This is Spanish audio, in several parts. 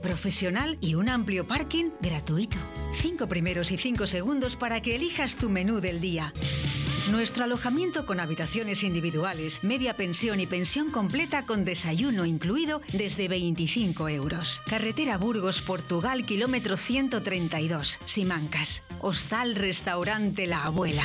profesional y un amplio parking gratuito. Cinco primeros y cinco segundos para que elijas tu menú del día. Nuestro alojamiento con habitaciones individuales, media pensión y pensión completa con desayuno incluido desde 25 euros. Carretera Burgos, Portugal, kilómetro 132, Simancas. Hostal Restaurante La Abuela.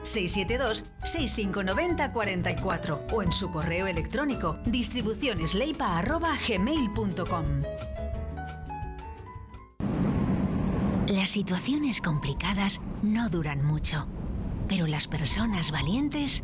672-6590-44 o en su correo electrónico distribucionesleipa.gmail.com. Las situaciones complicadas no duran mucho, pero las personas valientes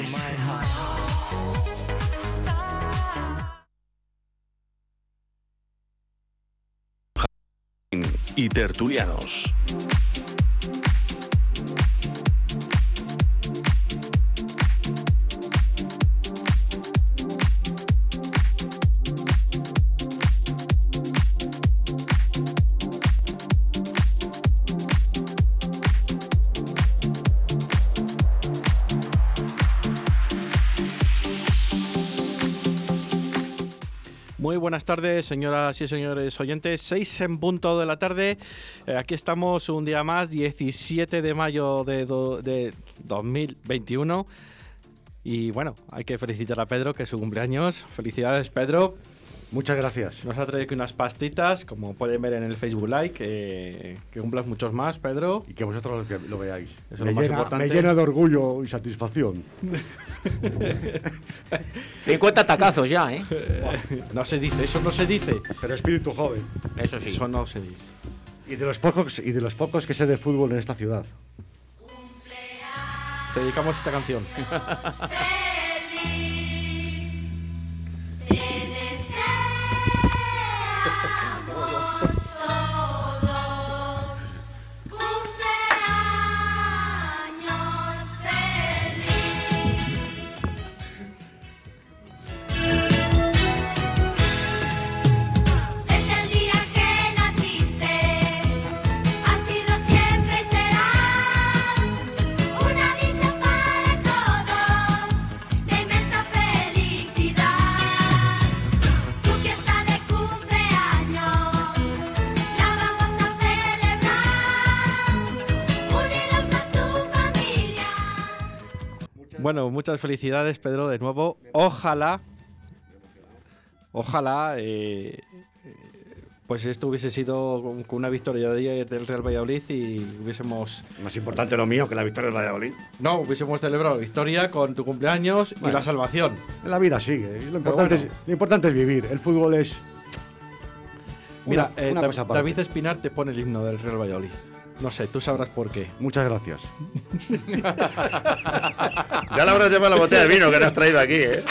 Y tertulianos. Muy buenas tardes, señoras y señores oyentes. Seis en punto de la tarde. Eh, aquí estamos un día más, 17 de mayo de, de 2021. Y bueno, hay que felicitar a Pedro, que es su cumpleaños. Felicidades, Pedro. Muchas gracias. Nos ha traído aquí unas pastitas, como pueden ver en el Facebook Like. que que cumplas muchos más, Pedro. Y que vosotros lo, lo veáis. Eso es lo más llena, importante. me llena de orgullo y satisfacción. 50 tacazos ya, ¿eh? No se dice, eso no se dice. Pero espíritu joven. Eso sí. Eso no se dice. Y de los pocos, y de los pocos que sé de fútbol en esta ciudad. Te dedicamos esta canción. Bueno, muchas felicidades, Pedro, de nuevo. Ojalá, ojalá, eh, eh, pues esto hubiese sido con una victoria de ayer del Real Valladolid y hubiésemos, Más importante lo mío que la victoria de Valladolid. no, hubiésemos celebrado la victoria con tu cumpleaños y la salvación. La vida sigue. Lo importante, bueno. es, lo importante es vivir. El fútbol es. Mira, una- eh, una. David Espinar te pone el himno del Real Valladolid. No sé, tú sabrás por qué. Muchas gracias. Ya le habrás llevado la botella de vino que nos has traído aquí, ¿eh?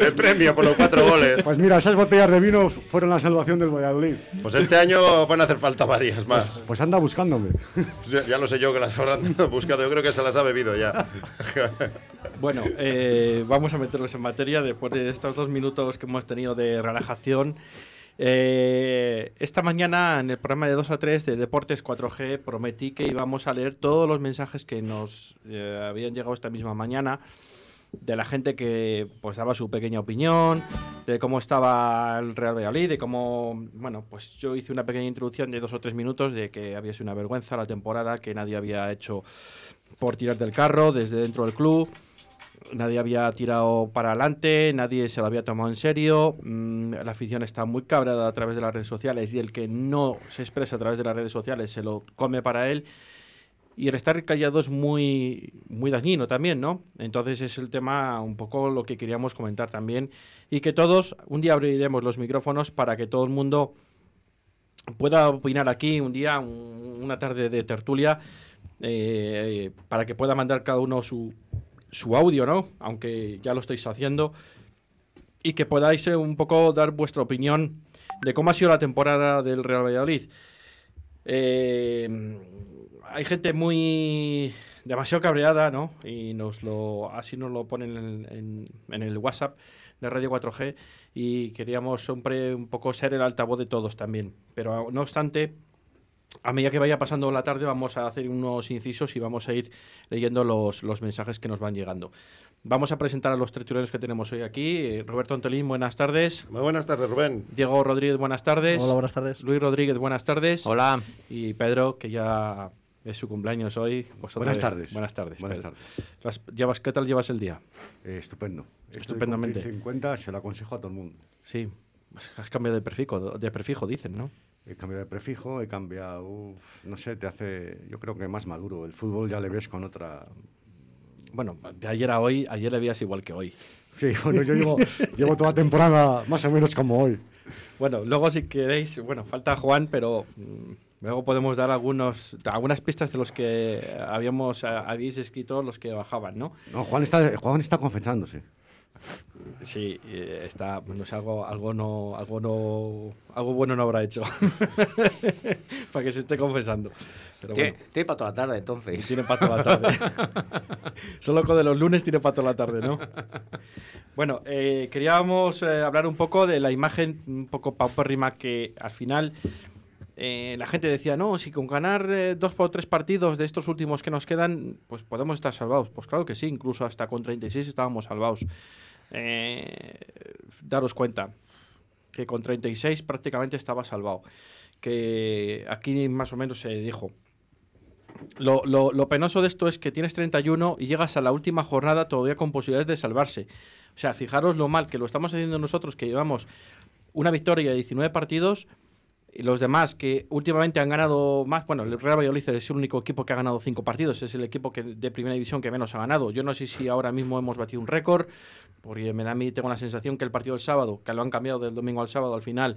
El premio por los cuatro goles. Pues mira, esas botellas de vino fueron la salvación del Valladolid. Pues este año van a hacer falta varias más. Pues anda buscándome. Ya, ya lo sé yo que las habrán buscado. Yo creo que se las ha bebido ya. Bueno, eh, vamos a meternos en materia después de estos dos minutos que hemos tenido de relajación. Eh, esta mañana en el programa de 2 a 3 de Deportes 4G prometí que íbamos a leer todos los mensajes que nos eh, habían llegado esta misma mañana de la gente que pues daba su pequeña opinión, de cómo estaba el Real Valladolid, de cómo, bueno, pues yo hice una pequeña introducción de dos o tres minutos de que había sido una vergüenza la temporada, que nadie había hecho por tirar del carro desde dentro del club. Nadie había tirado para adelante, nadie se lo había tomado en serio, mm, la afición está muy cabreada a través de las redes sociales y el que no se expresa a través de las redes sociales se lo come para él. Y el estar callado es muy, muy dañino también, ¿no? Entonces es el tema un poco lo que queríamos comentar también. Y que todos, un día abriremos los micrófonos para que todo el mundo pueda opinar aquí un día, un- una tarde de tertulia, eh, para que pueda mandar cada uno su, su audio, ¿no? Aunque ya lo estáis haciendo. Y que podáis eh, un poco dar vuestra opinión de cómo ha sido la temporada del Real Valladolid. Eh, hay gente muy demasiado cabreada, ¿no? Y nos lo así nos lo ponen en, en- en el WhatsApp de Radio 4G y queríamos siempre un poco ser el altavoz de todos también. Pero no obstante, a medida que vaya pasando la tarde vamos a hacer unos incisos y vamos a ir leyendo los, los mensajes que nos van llegando. Vamos a presentar a los tertulianos que tenemos hoy aquí. Eh, Roberto Antolín, buenas tardes. Muy buenas tardes, Rubén. Diego Rodríguez, buenas tardes. Hola, buenas tardes. Luis Rodríguez, buenas tardes. Hola. Y Pedro, que ya es su cumpleaños hoy. Vosotros- Buenas tardes. Buenas tardes. Buenas tardes. ¿Qué tal llevas el día? Eh, estupendo. Estoy Estupendamente. con 50, se lo aconsejo a todo el mundo. Sí, has cambiado de prefijo, de prefijo dicen, ¿no? He cambiado de prefijo, he cambiado, uf, no sé, te hace, yo creo que más maduro. El fútbol ya le ves con otra... Bueno, de ayer a hoy, ayer le veías igual que hoy. Sí, bueno, yo llevo, llevo toda temporada más o menos como hoy. Bueno, luego si queréis, bueno, falta Juan, pero mm, luego podemos dar algunos, algunas pistas de los que habíamos, a- habéis escrito los que bajaban, ¿no? No, Juan está, Juan está confesándose. Sí, está, no sé, algo, algo no, algo no, algo bueno no habrá hecho. Para que se esté confesando. Pero bueno. Tiene para toda la tarde, entonces. tiene pato la tarde. Solo con de los lunes tiene pato la tarde, ¿no? Bueno, eh, queríamos eh, hablar un poco de la imagen un poco paupérrima que al final eh, la gente decía, no, si con ganar eh, dos por tres partidos de estos últimos que nos quedan, pues podemos estar salvados. Pues claro que sí, incluso hasta con 36 estábamos salvados. Eh, daros cuenta que con 36 prácticamente estaba salvado. Que aquí más o menos se dijo, lo, lo- lo penoso de esto es que tienes 31 y llegas a la última jornada todavía con posibilidades de salvarse. O sea, fijaros lo mal que lo estamos haciendo nosotros, que llevamos una victoria de 19 partidos, los demás que últimamente han ganado más. Bueno, el Real Valladolid es el único equipo que ha ganado 5 partidos, es el equipo que, de primera división que menos ha ganado. Yo no sé si ahora mismo hemos batido un récord, porque me da a mí, tengo la sensación que el partido del sábado, que lo han cambiado del domingo al sábado al final,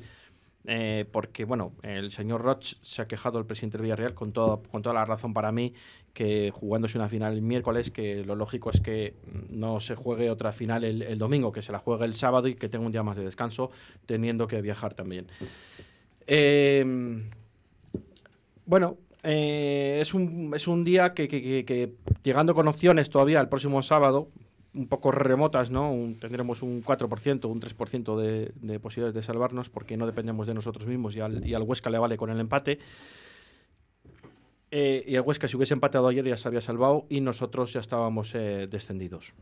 eh, porque bueno, el señor Roch se ha quejado el presidente del Villarreal con, todo, con toda la razón para mí que jugándose una final el miércoles, que lo lógico es que no se juegue otra final el, el domingo, que se la juegue el sábado y que tenga un día más de descanso, teniendo que viajar también. Eh, bueno, eh, es, un, es un día que, llegando con opciones todavía el próximo sábado, un poco remotas, ¿no? Tendremos un 4%, un 3% de, de posibilidades de salvarnos porque no dependemos de nosotros mismos y al, y al Huesca le vale con el empate. Eh, y el Huesca, si hubiese empatado ayer, ya se había salvado y nosotros ya estábamos eh, descendidos.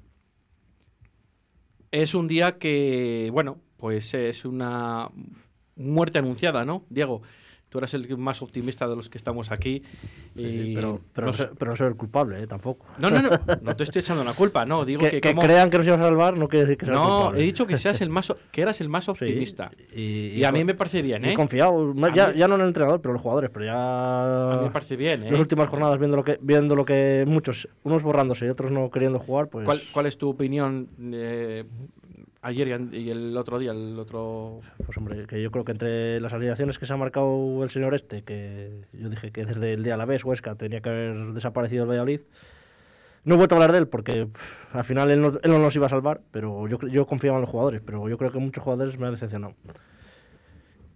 Es un día que, bueno, pues es una muerte anunciada, ¿no? Diego, tú eres el más optimista de los que estamos aquí. y pero, pero, no, no, ser, pero no ser el culpable, ¿eh? tampoco. no, no, no, no te estoy echando la culpa, no, digo que, que, que como- crean que nos íbamos a salvar no quiere decir que sea No, culpable. he dicho que seas el más que eras el más Sí, optimista. y, Y, a mí me parece bien, y ¿eh? confiado, A ya, mí- ya no en el entrenador, pero en los jugadores, pero A ya mí me parece bien, ¿eh? las últimas jornadas viendo lo que viendo lo que muchos, unos borrándose y otros no queriendo jugar, pues ¿Cuál, cuál es tu opinión eh, ayer y el otro día, el otro Pues hombre, que yo creo que entre las alineaciones que se ha marcado el señor este, que yo dije que desde el día a la vez Huesca tenía que haber desaparecido el Valladolid, no he vuelto a hablar de él porque pff, al final él no, él no nos iba a salvar, pero yo, yo confiaba en los jugadores, pero yo creo que muchos jugadores me han decepcionado.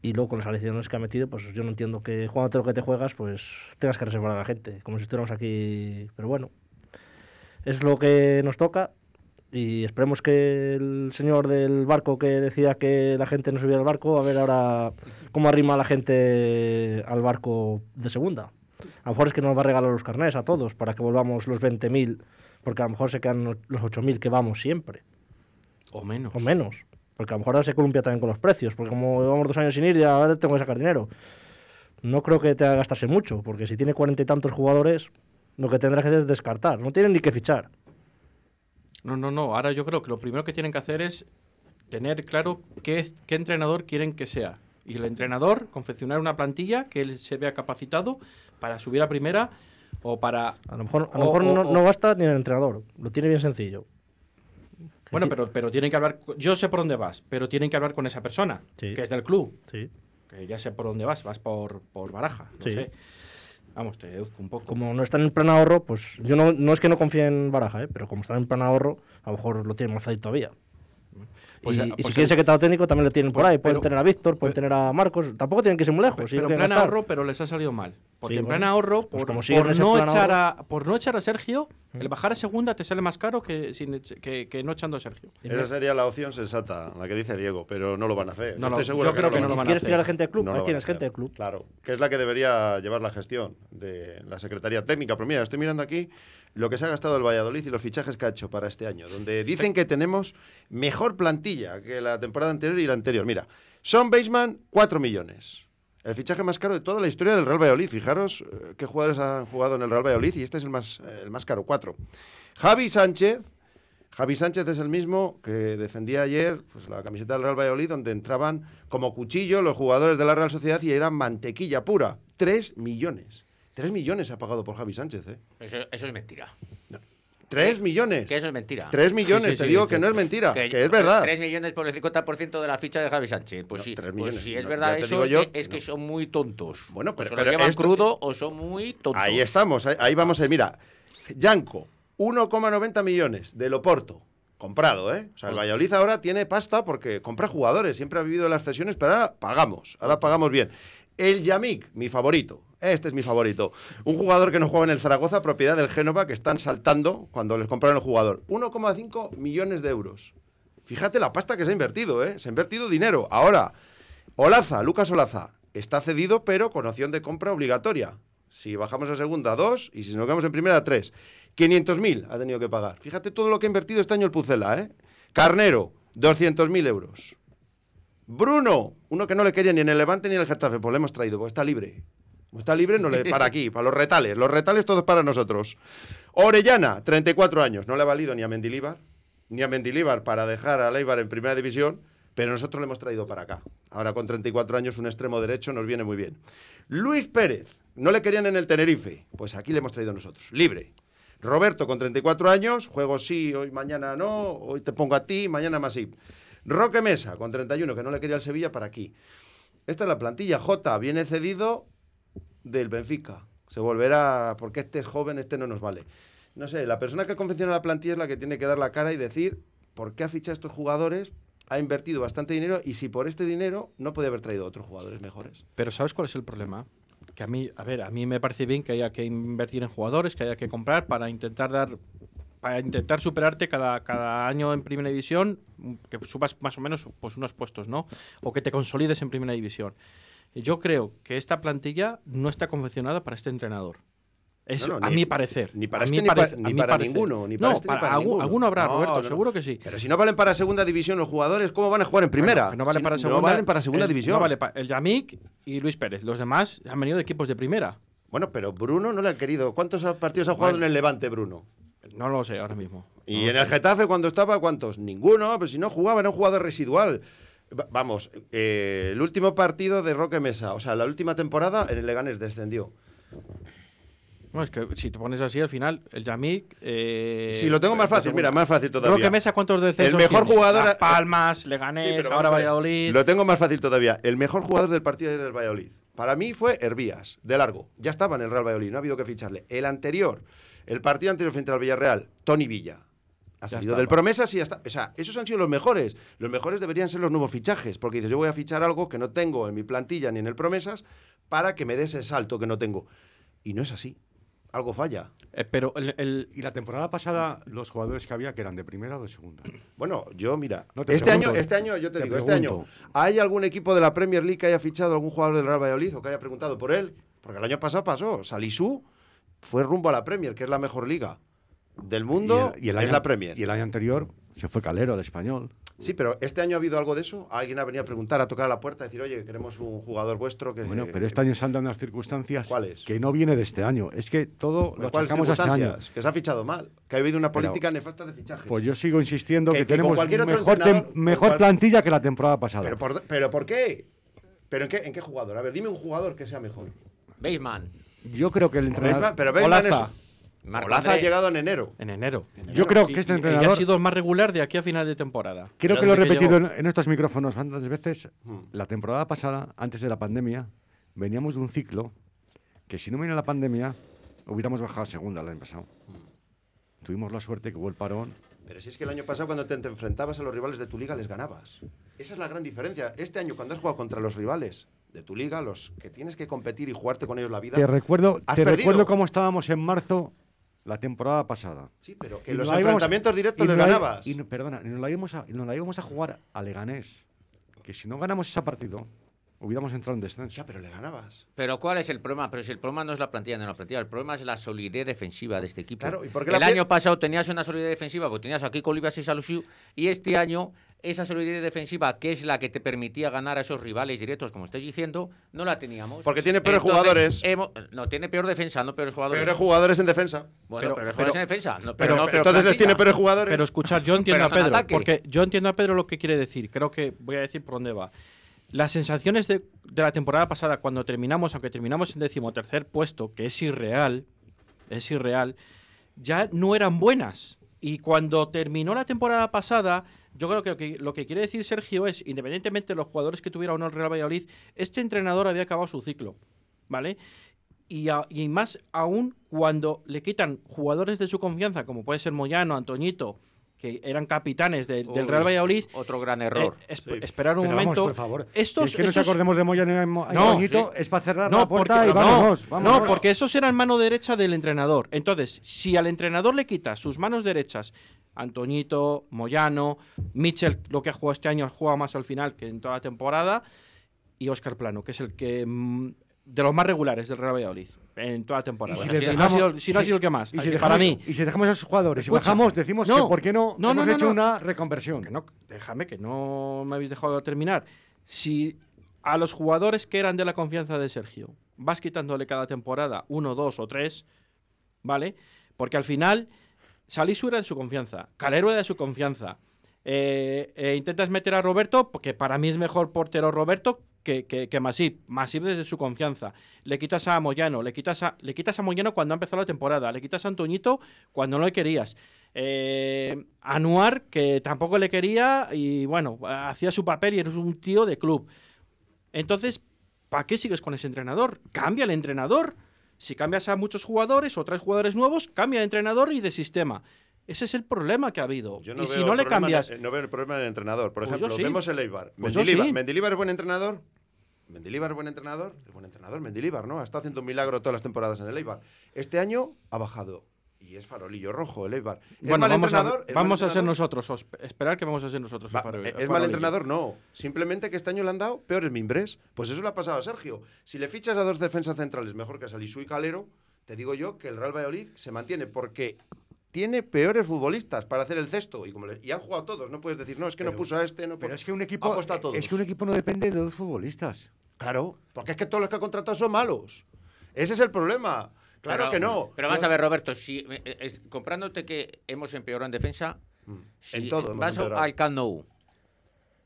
Y luego con las alineaciones que ha metido, pues yo no entiendo que jugándote lo que te juegas, pues tengas que reservar a la gente, como si estuviéramos aquí. Pero bueno, es lo que nos toca y esperemos que el señor del barco que decía que la gente no subiera al barco, a ver ahora cómo arrima la gente al barco de segunda. A lo mejor es que nos va a regalar los carnés a todos para que volvamos los 20.000, porque a lo mejor se quedan los- los 8.000 que vamos siempre, o menos. o menos. Porque a lo mejor ahora se columpia también con los precios, porque como llevamos dos años sin ir, ya ahora tengo que sacar dinero. No creo que te haga gastarse mucho, porque si tiene cuarenta y tantos jugadores, lo que tendrá que hacer es descartar. No tienen ni que fichar. No, no, no. Ahora yo creo que lo primero que tienen que hacer es tener claro qué, es- qué entrenador quieren que sea. Y el entrenador confeccionar una plantilla que él se vea capacitado para subir a primera o para... A lo mejor, a lo mejor o- no, o- no basta ni el entrenador. Lo tiene bien sencillo. Bueno, pero, pero tienen que hablar... Yo sé por dónde vas, pero tienen que hablar con esa persona, Sí. que es del club. Sí. Que ya sé por dónde vas, vas por, por baraja, no Sí. sé. Vamos, te deduzco un poco. Como no están en plan ahorro, pues yo no, no es que no confíe en Baraja, ¿eh? pero como están en plan ahorro, a lo mejor lo tienen más fácil todavía. Pues, y, eh, y pues si quieren el- secretario técnico también lo tienen por Pues, ahí. Pueden pero- tener a Víctor, pueden tener a Marcos. Tampoco tienen que ir muy lejos. Pero, si pero no en quieren plan gastar. ahorro, pero les ha salido mal. Porque Sí, en plan bueno. ahorro, Pues por, como por no plan echar ahorro- a, por no echar a Sergio, el bajar a segunda te sale más caro que, sin que, que no echando a Sergio. Esa sería la opción sensata, la que dice Diego, pero no lo van a hacer. No Yo lo- estoy seguro yo creo que no van lo a van a ¿Quieres hacer. tirar a gente del club? No ahí lo van tienes a hacer. gente del club. Claro, que es la que debería llevar la gestión de la Secretaría Técnica. Pero mira, estoy mirando aquí lo que se ha gastado el Valladolid y los fichajes que ha hecho para este año, donde dicen que tenemos mejor plantilla que la temporada anterior y la anterior. Mira, Son Baseman, 4 millones. El fichaje más caro de toda la historia del Real Valladolid. Fijaros eh, qué jugadores han jugado en el Real Valladolid y este es el más, eh, el más caro, 4. Javi Sánchez, Javi Sánchez es el mismo que defendía ayer pues, la camiseta del Real Valladolid, donde entraban como cuchillo los jugadores de la Real Sociedad y eran mantequilla pura. Tres millones. Tres millones ha pagado por Javi Sánchez, ¿eh? Eso, eso es mentira. Tres millones. Que eso es mentira. Tres millones, Sí, sí, te sí, digo sí. que no es mentira, que, Que- es verdad. 3 millones por el 50% de la ficha de Javi Sánchez. Pues No, sí, tres pues millones. si es No, verdad eso, es, que, es que son muy tontos. Bueno, O pero- se pero llevan esto- crudo o son muy tontos. Ahí estamos, ahí, ahí vamos a ir. Mira, Yanko, 1,90 millones de Loporto. Comprado, ¿eh? O sea, el Valladolid ahora tiene pasta porque compra jugadores. Siempre ha vivido las cesiones, pero ahora pagamos. Ahora pagamos bien. El Yamik, mi favorito. Este es mi favorito. Un jugador que no juega en el Zaragoza, propiedad del Génova, que están saltando cuando les compraron el jugador. 1,5 millones de euros. Fíjate la pasta que se ha invertido, ¿eh? Se ha invertido dinero. Ahora, Olaza, Lucas Olaza, está cedido, pero con opción de compra obligatoria. Si bajamos a segunda, dos, y si nos quedamos en primera, tres. 500.000 ha tenido que pagar. Fíjate todo lo que ha invertido este año el Pucela, ¿eh? Carnero, 200.000 euros. Bruno, uno que no le quería ni en el Levante ni en el Getafe, pues le hemos traído, porque está libre. Está libre, no le para aquí, para los retales. Los retales todos para nosotros. Orellana, 34 años. No le ha valido ni a Mendilíbar, ni a Mendilíbar para dejar a Leibar en primera división, pero nosotros le hemos traído para acá. Ahora con 34 años, un extremo derecho nos viene muy bien. Luis Pérez, no le querían en el Tenerife, pues aquí le hemos traído nosotros, libre. Roberto con 34 años, juego sí, hoy mañana no, hoy te pongo a ti, mañana más sí. Roque Mesa con 31, que no le quería el Sevilla para aquí. Esta es la plantilla. J viene cedido del Benfica. Se volverá, porque este es joven, este no nos vale. No sé, la persona que confecciona la plantilla es la que tiene que dar la cara y decir por qué ha fichado estos jugadores, ha invertido bastante dinero y si por este dinero no puede haber traído otros jugadores mejores. Pero ¿sabes cuál es el problema? Que a mí, a ver, a mí me parece bien que haya que invertir en jugadores, que haya que comprar para intentar dar para intentar superarte cada, cada año en primera división, que subas más o menos pues unos puestos, ¿no? O que te consolides en primera división. Yo creo que esta plantilla no está confeccionada para este entrenador. Es No, no, a ni- mi parecer. ni para este ni para- ni ninguno, ni para no, este ni para algún- ninguno. alguno habrá, Roberto, seguro que sí. Pero si no valen para segunda división los jugadores, ¿cómo van a jugar en primera? Bueno, que no vale Si para segunda. No valen para segunda el- división. No vale pa- el Yamik y Luis Pérez. Los demás han venido de equipos de primera. Bueno, pero Bruno no le ha querido. ¿Cuántos partidos ha jugado Bueno. en el Levante, Bruno? No lo sé ahora mismo. Y en el. Getafe cuando estaba, ¿cuántos? Ninguno, pero si no jugaba, era un jugador residual. Va- Vamos, eh, el último partido de Roque Mesa, o sea, la última temporada en el Leganés descendió. Bueno, es que si te pones así al final, el Yamik. Eh, si lo tengo más de fácil, mira, más fácil todavía. Roque Mesa, ¿cuántos descensos El mejor tiene? jugador- Las Palmas, Sí, Leganés, pero ahora. Valladolid. Lo tengo más fácil todavía. El mejor jugador del partido ayer del Valladolid. Para mí fue Hervías, de largo. Ya estaba en el Real Valladolid, no ha habido que ficharle. El anterior, el partido anterior frente al Villarreal, Tony Villa. Ha salido del promesa, sí, ya está. O sea, esos han sido los mejores. Los mejores deberían ser los nuevos fichajes, porque dices, yo voy a fichar algo que no tengo en mi plantilla ni en el promesas para que me dé ese salto que no tengo. Y no es así. Algo falla. Eh, pero el, el- Y la temporada pasada, los jugadores que había, que eran de primera o de segunda. Bueno, yo mira, No, te este pregunto, año, este año, yo te, te digo, este año, pregunto. ¿hay algún equipo de la Premier League que haya fichado algún jugador del Real Valladolid o que haya preguntado por él? Porque el año pasado pasó, Salisú fue rumbo a la Premier, que es la mejor liga. Del mundo Y el- y el es año- la Premier. Y el año anterior se fue Calero al español. Sí, pero este año ha habido algo de eso. Alguien ha venido a preguntar, a tocar a la puerta, a decir, oye, queremos un jugador vuestro que. Bueno, pero este año se han dado unas circunstancias ¿Cuáles? que no viene de este año. Es que todo lo ¿Cuáles achacamos a este año. circunstancias? Que se ha fichado mal. Que ha habido una Pero- política nefasta de fichajes. Pues yo sigo insistiendo Que- que, que tenemos cualquier otro mejor, con mejor cual- plantilla que la temporada pasada. ¿Pero por, ¿Pero por qué? ¿Pero en qué, en qué jugador? A ver, dime un jugador que sea mejor. Baseman. Yo creo que el entrenador. Baseman- pero Baseman es. Olaza. Marco Olaza ha llegado en enero. En enero. Yo creo Y- que este y- y entrenador. ha sido más regular de aquí a final de temporada. Creo Desde que lo he repetido llegó. en, en estos micrófonos bastantes veces. Hmm. La temporada pasada, antes de la pandemia, veníamos de un ciclo que si no viene la pandemia, hubiéramos bajado a segunda el año pasado. Tuvimos la suerte que hubo el parón. Pero si es que el año pasado cuando te, te enfrentabas a los rivales de tu liga les ganabas. Esa es la gran diferencia. Este año cuando has jugado contra los rivales de tu liga, los que tienes que competir y jugarte con ellos la vida. Te recuerdo, has te perdido. recuerdo cómo estábamos en marzo la temporada pasada. Sí, pero que Y los íbamos- enfrentamientos directos la- ganabas. Y, no- perdona, y nos la, íbamos a, y nos la íbamos a jugar a Leganés. Que si no ganamos ese partido, hubiéramos entrado en descenso. Ya, pero le ganabas. Pero ¿cuál es el problema? Pero si el problema no es la plantilla, no es la plantilla, el problema es la solidez defensiva de este equipo. Claro, ¿y por qué el la año pasado tenías una solidez defensiva, porque tenías aquí Colibas y Salusiu, y este año esa solidez defensiva, que es la que te permitía ganar a esos rivales directos, como estáis diciendo, no la teníamos. Porque tiene peores Entonces, jugadores. hemos- no, tiene peor defensa, no peores jugadores. Peores jugadores en defensa. Bueno, Pero- peores pero- jugadores en defensa. No, pero, Pero, no, pero entonces les tiene peores jugadores. Pero escuchar, yo entiendo Pero a Pedro, porque yo entiendo a Pedro lo que quiere decir. Creo que voy a decir por dónde va. Las sensaciones de, de la temporada pasada, cuando terminamos, aunque terminamos en decimotercer puesto, que es irreal, es irreal, ya no eran buenas. Y cuando terminó la temporada pasada, yo creo que lo, que quiere decir Sergio es, independientemente de los jugadores que tuviera o no el Real Valladolid, este entrenador había acabado su ciclo, ¿vale? Y, y más aún cuando le quitan jugadores de su confianza, como puede ser Moyano, Antoñito, que eran capitanes de- del Real Valladolid. Otro gran error. eh, esp- Sí. Esperar un Pero vamos, momento. por favor. Estos, es que nos acordemos de Moya y Mo- y No, sí. es para cerrar no, la porque, puerta y no, vámonos, no, porque esos eran mano derecha del entrenador. Entonces, si al entrenador le quita sus manos derechas, Antoñito, Moyano, Mitchell, lo que ha jugado este año, ha jugado más al final que en toda la temporada, y Oscar Plano, que es el que mm, de los más regulares del Real Valladolid en toda la temporada. Si no ha sido, si no ha y- sido el que más, Y si, dejamos, para mí. y si dejamos a esos jugadores Escucha. y bajamos, decimos No, que por qué no, no, hemos hecho una reconversión. Que no, déjame que no me habéis dejado terminar. Si a los jugadores que eran de la confianza de Sergio vas quitándole cada temporada uno, dos o tres, ¿vale? Porque al final Salisu era de su confianza, Calero era de su confianza. Eh, eh, intentas meter a Roberto, porque para mí es mejor portero Roberto que, que, que Masip. Masip desde su confianza. Le quitas a Moyano, le quitas a, le quitas a Moyano cuando ha empezado la temporada, le quitas a Antoñito cuando no le querías. Eh, Anuar, que tampoco le quería y bueno, hacía su papel y eres un tío de club. Entonces, ¿para qué sigues con ese entrenador? Cambia el entrenador. Si cambias a muchos jugadores o traes jugadores nuevos, cambia de entrenador y de sistema. Ese es el problema que ha habido. Yo no y si no le cambias. no veo el problema en el entrenador. Por Pues ejemplo, sí. vemos el Eibar. Pues yo Mendilibar. sí. ¿Mendilibar es buen entrenador? Mendilibar es buen entrenador. Es buen entrenador, Mendilibar, ¿no? Ha estado haciendo un milagro todas las temporadas en el Eibar. Este año ha bajado. Y es farolillo rojo el Eibar. ¿Es Bueno, mal vamos, a, entrenador? ¿Es mal vamos a ser nosotros. os- esperar que vamos a ser nosotros. el Va, farol- ¿Es el mal farolillo. entrenador? No. Simplemente que este año le han dado peores mimbres. Pues eso le ha pasado a Sergio. Si le fichas a dos defensas centrales mejor que a Salisu y Calero, te digo yo que el Real Valladolid se mantiene porque tiene peores futbolistas para hacer el cesto. Y, como le- y han jugado todos. No puedes decir, no, es que no Pero- puso a este. No Pero pu- es que un Ha equipo, puesto a todos. es que un equipo no depende de dos futbolistas. Claro, porque es que todos los que ha contratado son malos. Ese es el problema. Claro Pero- que no. Pero vamos a ver, Roberto, si eh, eh, es- comprándote que hemos empeorado en defensa, si En todo hemos vas al Camp Nou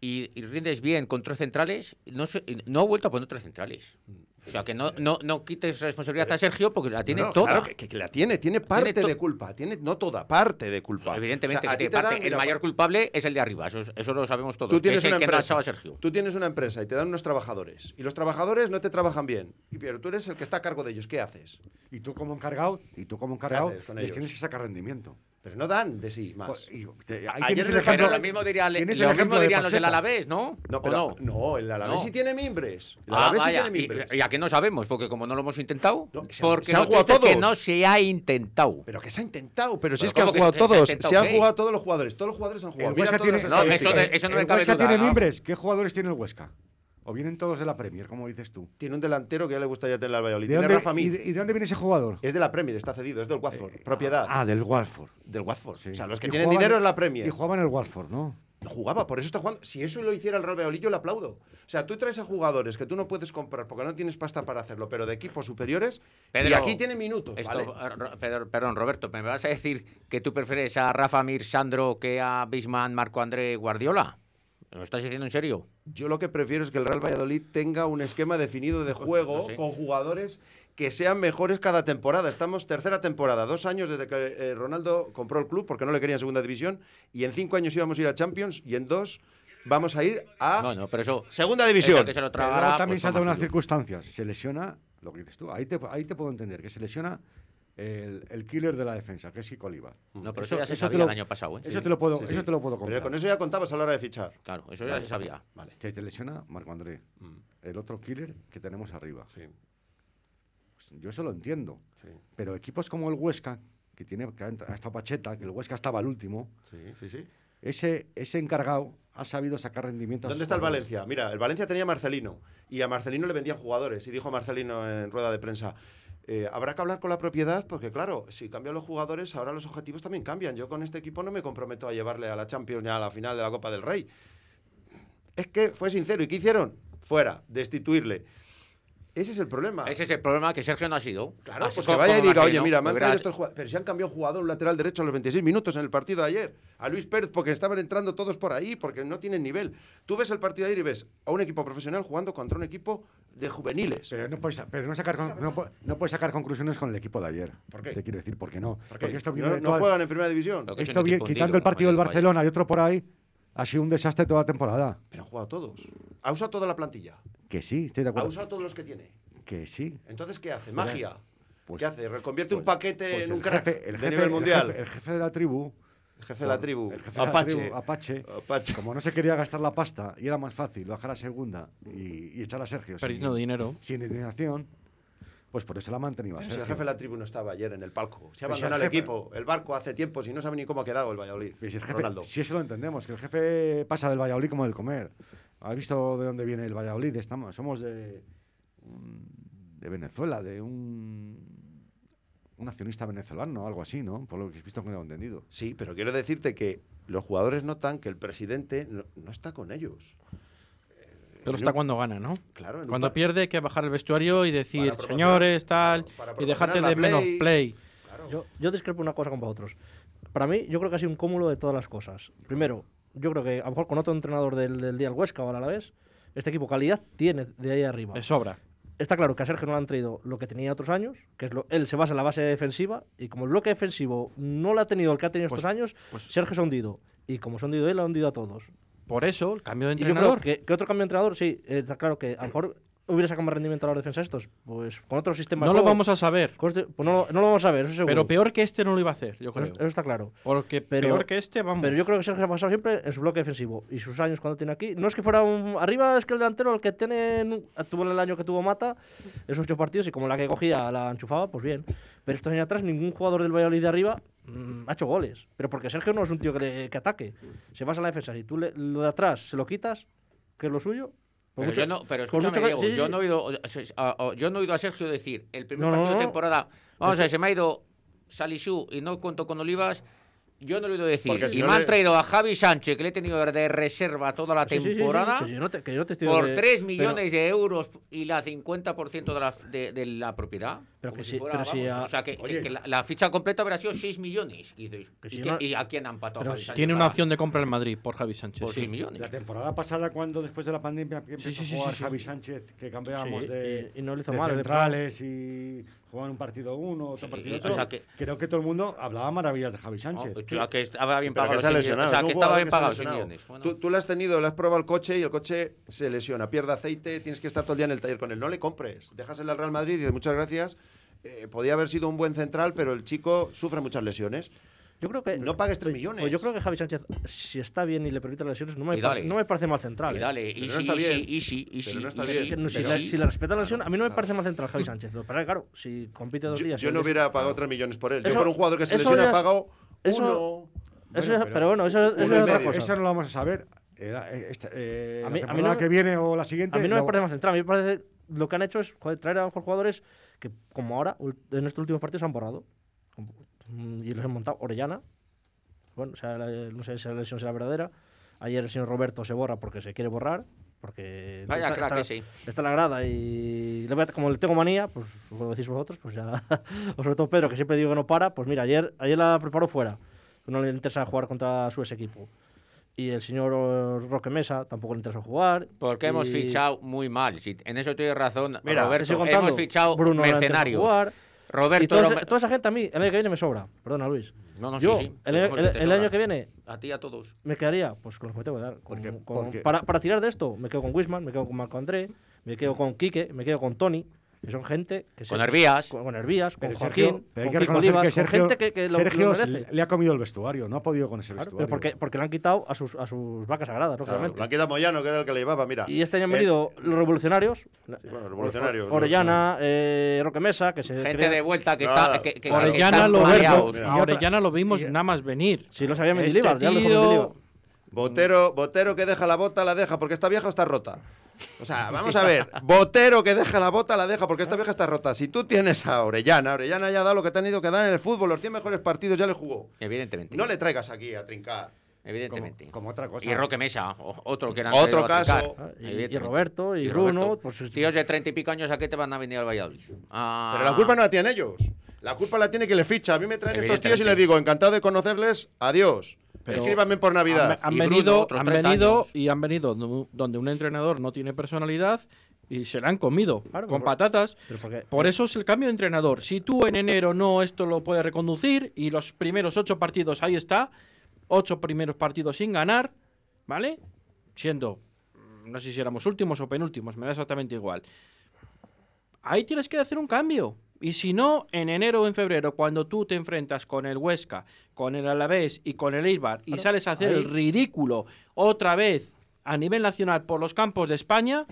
y, y rindes bien con tres centrales, no, se- no ha vuelto a poner tres centrales. O sea, que no, no, no quites responsabilidad a Sergio porque la tiene No, toda. Claro que, que la tiene, tiene parte de culpa. Tiene, no toda, parte de culpa. Evidentemente, O sea, a que ti tiene te dan, parte. mira, el mayor culpable es el de arriba, eso, eso lo sabemos todos. Tú que tienes es una empresa. Sergio. Tú tienes una empresa y te dan unos trabajadores. Y los trabajadores no te trabajan bien. Y pero tú eres el que está a cargo de ellos. ¿Qué haces? Y tú como encargado, y tú como encargado, les tienes que sacar rendimiento. Pero no dan de sí más. Pues, y te- Ayer el ejemplo, Pero lo mismo, diría, lo mismo de dirían los del. Alavés, ¿no? no, ¿O pero, no? el Alavés No. sí tiene mimbres. El Ah, Alavés sí tiene y- mimbres. Y, a que no sabemos, porque como no lo hemos intentado, No, se han- porque se han jugado es que todos. no se ha intentado. Pero que se ha intentado. Pero si Pero es que han ¿cómo que jugado se- se ha todos. Se han jugado todos los jugadores. Todos los jugadores han jugado. El Huesca tiene- No, eso eso no el Huesca ¿no? mimbres. ¿Qué jugadores tiene el Huesca? ¿O vienen todos de la Premier, como dices tú? Tiene un delantero que ya le gustaría tener al Valladolid. ¿De Tiene dónde, Rafa y, de, y de dónde viene ese jugador? Es de la Premier, está cedido, es del Watford. propiedad Ah, del Watford. del Watford. sí. O sea, los que Y tienen jugaba dinero en- es la Premier. Y jugaba en el Watford, ¿no? No jugaba, por eso está jugando. Si eso lo hiciera el Real Valladolid, yo le aplaudo. O sea, tú traes a jugadores que tú no puedes comprar porque no tienes pasta para hacerlo, pero de equipos superiores. y Pedro, aquí tiene minutos, Esto, ¿vale? eh, Ro- Pedro- perdón, Roberto, ¿me vas a decir que tú prefieres a Rafa Mir Sandro que a Bisman Marco André Guardiola? ¿Me lo estás diciendo en serio? Yo lo que prefiero es que el Real Valladolid tenga un esquema definido de juego sé. con jugadores que sean mejores cada temporada. Estamos tercera temporada, dos años desde que eh, Ronaldo compró el club porque no le quería en segunda división y en cinco años íbamos a ir a Champions y en dos vamos a ir a No, no, pero eso. segunda eso división. que se lo Pero tragará, luego también pues toma unas circunstancias. Se lesiona, lo que dices tú, ahí te, ahí te puedo entender, que se lesiona el, el killer de la defensa, que es Kiko Oliva. No, pero Eso- eso, ya se eso sabía lo- el año pasado, ¿eh? Eso, te lo puedo, Sí, sí. eso te lo puedo comprar. Pero con eso ya contabas a la hora de fichar. Claro, eso ya se sabía. Vale. Se te lesiona Marco André, Mm, el otro killer que tenemos arriba. sí, Pues yo eso lo entiendo. sí, Pero equipos como el Huesca, que tiene que ha estado Pacheta, que el Huesca estaba al último, sí, sí, sí. ese, ese encargado ha sabido sacar rendimiento. a ¿Dónde está el. Valencia? Mira, el Valencia tenía a Marcelino y a Marcelino le vendían jugadores. Y dijo Marcelino en rueda de prensa, eh, habrá que hablar con la propiedad porque, claro, si cambian los jugadores, ahora los objetivos también cambian. Yo con este equipo no me comprometo a llevarle a la Champions ni a la final de la Copa del Rey. Es que fue sincero. ¿Y qué hicieron? Fuera, destituirle. Ese es el problema. Ese es el problema que Sergio no ha sido. Claro, Así pues que vaya y diga, oye, mira, me han hubiera- traído estos jugadores. Pero si han cambiado un jugador, un lateral derecho a los 26 minutos en el partido de ayer. A Luis Pérez, porque estaban entrando todos por ahí, porque no tienen nivel. Tú ves el partido de ayer y ves a un equipo profesional jugando contra un equipo de juveniles. Pero no puedes, pero no sacar, con- no, no puedes sacar conclusiones con el equipo de ayer. ¿Por qué? Te quiero decir, ¿por qué no? ¿Por qué? Porque esto viene no, de no toda- juegan en primera división. Esto viene, quitando hundido, el partido del Barcelona y otro por ahí, ha sido un desastre toda la temporada. Pero han jugado todos. Ha usado toda la plantilla. Que sí, estoy de Ha acuerdo. usado todos los que tiene. Que sí. Entonces, ¿qué hace? ¿Magia? Pues- ¿Qué hace? ¿Reconvierte un pues- paquete pues en el un crack jefe- el de jefe- nivel el mundial? jefe- El jefe de la tribu. El jefe de la tribu. El jefe de la Apache. tribu, Apache. Apache. Como no se quería gastar la pasta y era más fácil bajar a segunda y, y echar a Sergio Perdiendo sin, dinero. sin indignación, pues por eso la ha mantenido a si el jefe de la tribu no estaba ayer en el palco. Se ha Pero si el abandonado el equipo, el barco hace tiempo, si no sabe ni cómo ha quedado el Valladolid. Si el jefe- Ronaldo. si eso lo entendemos, que el jefe pasa del Valladolid como del comer. ¿Has visto de dónde viene el Valladolid? Estamos, somos de, Venezuela, de un, un accionista venezolano, algo así, ¿no? Por lo que he visto que he entendido. Sí, pero quiero decirte que los jugadores notan que el presidente no, no está con ellos. Pero está cuando gana, ¿no? Claro, un Cuando pierde hay que bajar el vestuario y decir, señores, tal, para y dejarte de la menos Play. play. Claro. Yo, yo discrepo una cosa con vosotros. Para mí, yo creo que ha sido un cúmulo de todas las cosas. Primero, yo creo que a lo mejor con otro entrenador del, del día al Huesca o al Alavés, este equipo calidad tiene de ahí arriba. De sobra. Está claro que a Sergio no le han traído lo que tenía otros años, que es lo, él se basa en la base defensiva, y como el bloque defensivo no lo ha tenido el que ha tenido Pues- estos años, pues- Sergio se ha hundido. Y como se ha hundido él, ha hundido a todos. Por eso, el cambio de entrenador. que, que otro cambio de entrenador, sí, está claro que a lo mejor hubiera sacado más rendimiento a la defensa estos. Pues con otro sistema No de lo juego, vamos a saber. este- pues no, no lo vamos a ver, eso seguro. Pero peor que este no lo iba a hacer, yo Eso, creo. eso está claro. Porque pero- peor que este, vamos. Pero yo creo que Sergio se ha basado siempre en su bloque defensivo. Y sus años cuando tiene aquí. No es que fuera un. Arriba es que el delantero, el que tiene. Tuvo el año que tuvo Mata, esos ocho partidos, y como la que cogía la enchufaba, pues bien. Pero estos años atrás, ningún jugador del Valladolid de arriba mm, ha hecho goles. Pero porque Sergio no es un tío que, le- que ataque. Se basa en la defensa. Si tú le- lo de atrás se lo quitas, que es lo suyo. Por Pero, mucho- yo no, pero escúchame, Diego, sí, yo, no he oído, yo no he oído a Sergio decir el primer No, partido de temporada, vamos a ver, se me ha ido Salisu y no cuento con Olivas. Yo no lo he oído decir. Porque si y no me han le- traído a Javi Sánchez, que le he tenido de reserva toda la Sí, sí, sí, sí, temporada, que yo no te- que yo te estoy por de- 3 pero- millones de euros y la 50% de la, de, de la propiedad. Pero que si sí- fuera, pero si vamos, a- O sea, que, que- Oye. que la, la ficha completa habría sido 6 millones. Y, dices, Que ¿y si qué- no- ¿y a quién han empatado pero Javi si- Sánchez Tiene una opción de compra en Madrid por Javi Sánchez. por sí. 6 millones? La temporada pasada, cuando después de la pandemia que empezó sí, sí, a jugar sí, sí. Javi Sánchez, que cambiábamos Sí, de, y- y no lo hizo de mal, centrales y jugaban un partido uno, otro partido o otro. sea que- Creo que todo el mundo hablaba maravillas de Javi No, Sánchez. O sea, que estaba bien Pero pagado. que se ha los 6 lesionado. O sea, que estaba bien pagado 6 lesionado. millones. Bueno. Tú, tú le has tenido, le has probado el coche y el coche se lesiona, pierde aceite, tienes que estar todo el día en el taller con él. No le compres. Déjaselo al Real Madrid y dices muchas gracias. Eh, podía haber sido un buen central, pero el chico sufre muchas lesiones. Yo creo que. No pagues 3 pues- millones. pues yo creo que Javi Sánchez, si está bien y le permite las lesiones, no me, dale. no me parece mal central. Y ¿eh? dale, Pero y no sí, está y sí, sí, Pero sí, sí, si, y le, sí. si le respeta la lesión, a mí no me claro. parece mal central Javi Sánchez. Lo que, claro, si compite dos Yo, días. yo no hubiera pagado 3 millones por él. yo Eso- por un jugador que se lesiona he pagado eso- uno. Eso Bueno, es- pero- pero bueno, eso, eso es otra medio. cosa. Eso no lo vamos a saber. eh, eh, esta- eh, A la mí- a mí no- que viene o la siguiente. A mí no me parece más central. A mí me parece lo que han hecho es joder, traer a lo mejor jugadores que, como ahora, en estos últimos partidos se han borrado. Mm, Y los han montado. Orellana. Bueno, o sea, la- no sé si la lesión será verdadera. Ayer el señor Roberto se borra porque se quiere borrar. Porque Vaya está, crack está- ese. está la grada y le voy a- como le tengo manía, pues como decís vosotros, pues ya. o sobre todo Pedro, que siempre digo que no para, pues mira, ayer, ayer la preparó fuera. No le interesa jugar contra su ex equipo. Y el señor Roque Mesa tampoco le interesa jugar. Porque hemos y- fichado muy mal. Si- en eso tienes razón, Mira, Roberto. Hemos fichado Bruno no jugar, y Roberto. toda, Rome- esa, toda esa gente a mí, el año que viene me sobra. Perdona, Luis. No, no, Yo, sí, sí. el, Sabemos el- que te el sobra. año que viene A ti y a todos. me quedaría pues con lo que me tengo que dar. Con- con- para, para tirar de esto, me quedo con Wisman, me quedo con Marco André, me quedo con Quique, me quedo con Tony, que son gente que Con se- Hervías. Con, con Hervías, con Joaquín, Sergio, pero hay con que Kiko Olivas, que Sergio, con gente que, que lo, Sergio lo le, le ha comido el vestuario, no ha podido con ese Claro, vestuario. pero porque, porque le han quitado a sus, a sus vacas sagradas, Claro, lógicamente. Blanquita Moyano, que era el que le llevaba, mira. Y este año han Eh, venido los revolucionarios. sí, bueno, revolucionarios. ¿no? Orellana, eh, Roque Mesa, que se. Gente crea- de vuelta que está. Que, que- que Orellana están lo, Orellana lo vimos nada más venir. Sí, lo sabía Este Mendilibar, ya lo. Botero, Botero que deja la bota, la deja porque está vieja o está rota. O sea, vamos a ver. Botero que deja la bota, la deja porque esta vieja está rota. Si tú tienes a Orellana, Orellana ya ha dado lo que ha tenido que dar en el fútbol. Los 100 mejores partidos ya le jugó. Evidentemente. No le traigas aquí a trincar. Evidentemente. Como, como otra cosa. Y Roque Mesa, otro que eran Otro a caso. Ah, y-. Roberto, y Bruno, Roberto. pues- Tíos de treinta y pico años, ¿a qué te van a venir al Valladolid? Ah, Pero la culpa no la tienen ellos. La culpa la tiene que le ficha. A mí me traen estos tíos y les digo, encantado de conocerles, adiós. Pero Escríbanme por Navidad. Han, han Y Bruno, venido, han 30 venido y han venido do- donde un entrenador no tiene personalidad y se la han comido Claro, con patatas. Por eso es el cambio de entrenador. Si tú en enero no esto lo puedes reconducir y los primeros ocho partidos ahí está, ocho primeros partidos sin ganar, ¿vale? Siendo, mm, no sé si éramos últimos o penúltimos, me da exactamente igual. Ahí tienes que hacer un cambio. Y si no, en enero o en febrero, cuando tú te enfrentas con el Huesca, con el Alavés y con el Eibar y sales a hacer ahí- el ridículo otra vez a nivel nacional por los campos de España,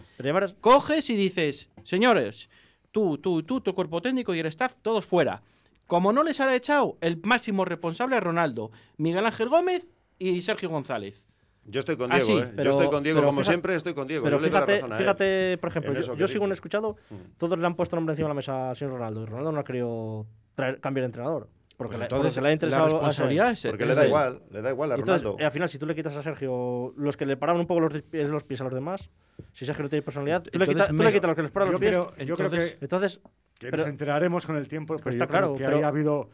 coges y dices, señores, tú, tú, tú, tu cuerpo técnico y el staff, todos fuera. Como no les ha echado, el máximo responsable es Ronaldo, Miguel Ángel Gómez y Sergio González. Yo estoy con Ah, Diego, sí, ¿eh? pero- Yo estoy con Diego, como siempre, estoy con Diego. Pero Yo fíjate, razón fíjate, por ejemplo, yo, yo sigo un escuchado, Mm. todos le han puesto nombre encima de la mesa a señor Ronaldo y Ronaldo no ha querido traer, cambiar de entrenador. Porque, Pues le, entonces, porque le ha interesado. la responsabilidad es Porque es le da igual, le da igual a entonces, Ronaldo. eh, al final, si tú le quitas a Sergio los que le paraban un poco los, des- los pies a los demás, si Sergio no tiene personalidad, tú, le quitas, tú le quitas los que les paraban Yo los pies. creo, yo creo entonces- que, Entonces, que pero- nos enteraremos con el tiempo, pero está yo creo claro, que pero- ahí ha habido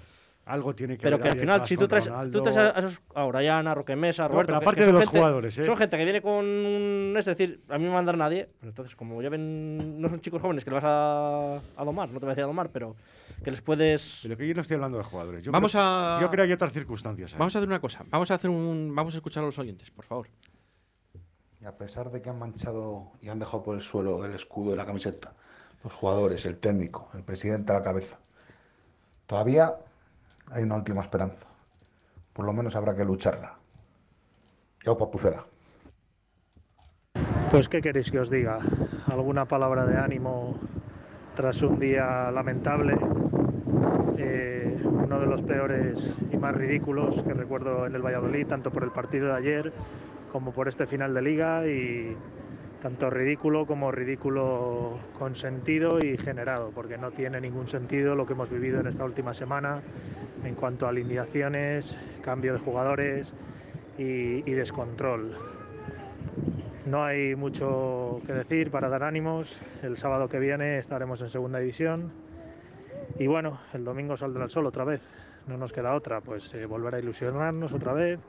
algo tiene que pero ver que al final, si tú traes, tú Ronaldo. traes a, a esos, a Orellana, a Roque Mesa, a No, Roberto. pero que- aparte que de son los gente- jugadores, ¿eh? Son gente que viene con. Es decir, a mí me manda nadie. pero entonces, como ya ven, no son chicos jóvenes que le vas a, a domar, no te voy a decir a domar, pero que les puedes. Pero que yo no estoy hablando de jugadores. Yo Vamos creo, a- Yo creo que hay otras circunstancias. ahí. Vamos a hacer una cosa, vamos a hacer un vamos a escuchar a los oyentes, por favor. Y a pesar de que han manchado y han dejado por el suelo el escudo y la camiseta, los jugadores, el técnico, el presidente a la cabeza, todavía hay una última esperanza. Por lo menos habrá que lucharla. Yo, papucera. Pues qué queréis que os diga, alguna palabra de ánimo tras un día lamentable, eh, uno de los peores y más ridículos que recuerdo en el Valladolid, tanto por el partido de ayer como por este final de liga y tanto ridículo como ridículo con sentido y generado, porque no tiene ningún sentido lo que hemos vivido en esta última semana en cuanto a alineaciones, cambio de jugadores y, y descontrol. No hay mucho que decir para dar ánimos. El sábado que viene estaremos en segunda división. Y bueno, el domingo saldrá el sol otra vez. No nos queda otra, pues eh, volver a ilusionarnos otra vez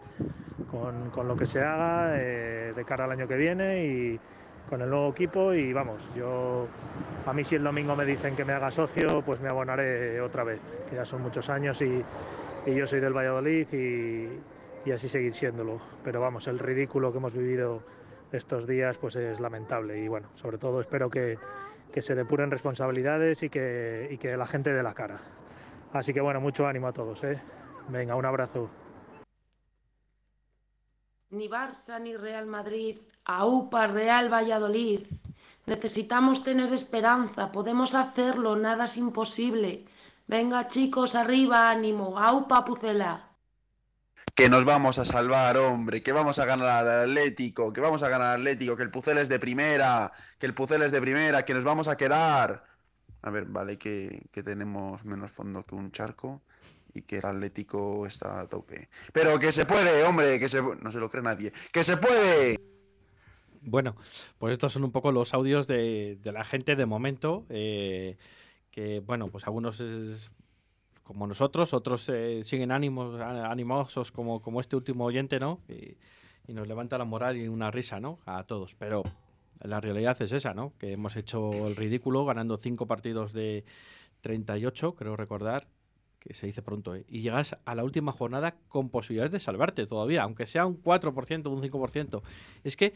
con, con lo que se haga eh, de cara al año que viene y con el nuevo equipo. Y vamos, yo a mí si el domingo me dicen que me haga socio, pues me abonaré otra vez, que ya son muchos años y, y yo soy del Valladolid y, y así seguir siéndolo. Pero vamos, el ridículo que hemos vivido estos días pues es lamentable y bueno, sobre todo espero que, que se depuren responsabilidades y que, y que la gente dé la cara. Así que bueno, mucho ánimo a todos, ¿eh? Venga, un abrazo. Ni Barça ni Real Madrid, AUPA, Real Valladolid. Necesitamos tener esperanza, podemos hacerlo, nada es imposible. Venga chicos, arriba, ánimo, AUPA Pucela. Que nos vamos a salvar, hombre, que vamos a ganar al Atlético, que vamos a ganar al Atlético, que el Pucel es de primera, que el Pucel es de primera, que nos vamos a quedar. A ver, vale que tenemos menos fondo que un charco y que el Atlético está a tope. Pero que se puede, hombre, que se... No se lo cree nadie. ¡Que se puede! Bueno, pues estos son un poco los audios de, la gente de momento. eh, que, bueno, pues algunos es como nosotros, otros eh, siguen ánimos, animosos como, como este último oyente, ¿no? Y, y nos levanta la moral y una risa, ¿no? A todos. Pero la realidad es esa, ¿no? Que hemos hecho el ridículo ganando cinco partidos de 38, creo recordar, que se dice pronto, ¿eh? y llegas a la última jornada con posibilidades de salvarte todavía, aunque sea un 4%, un 5%. Es que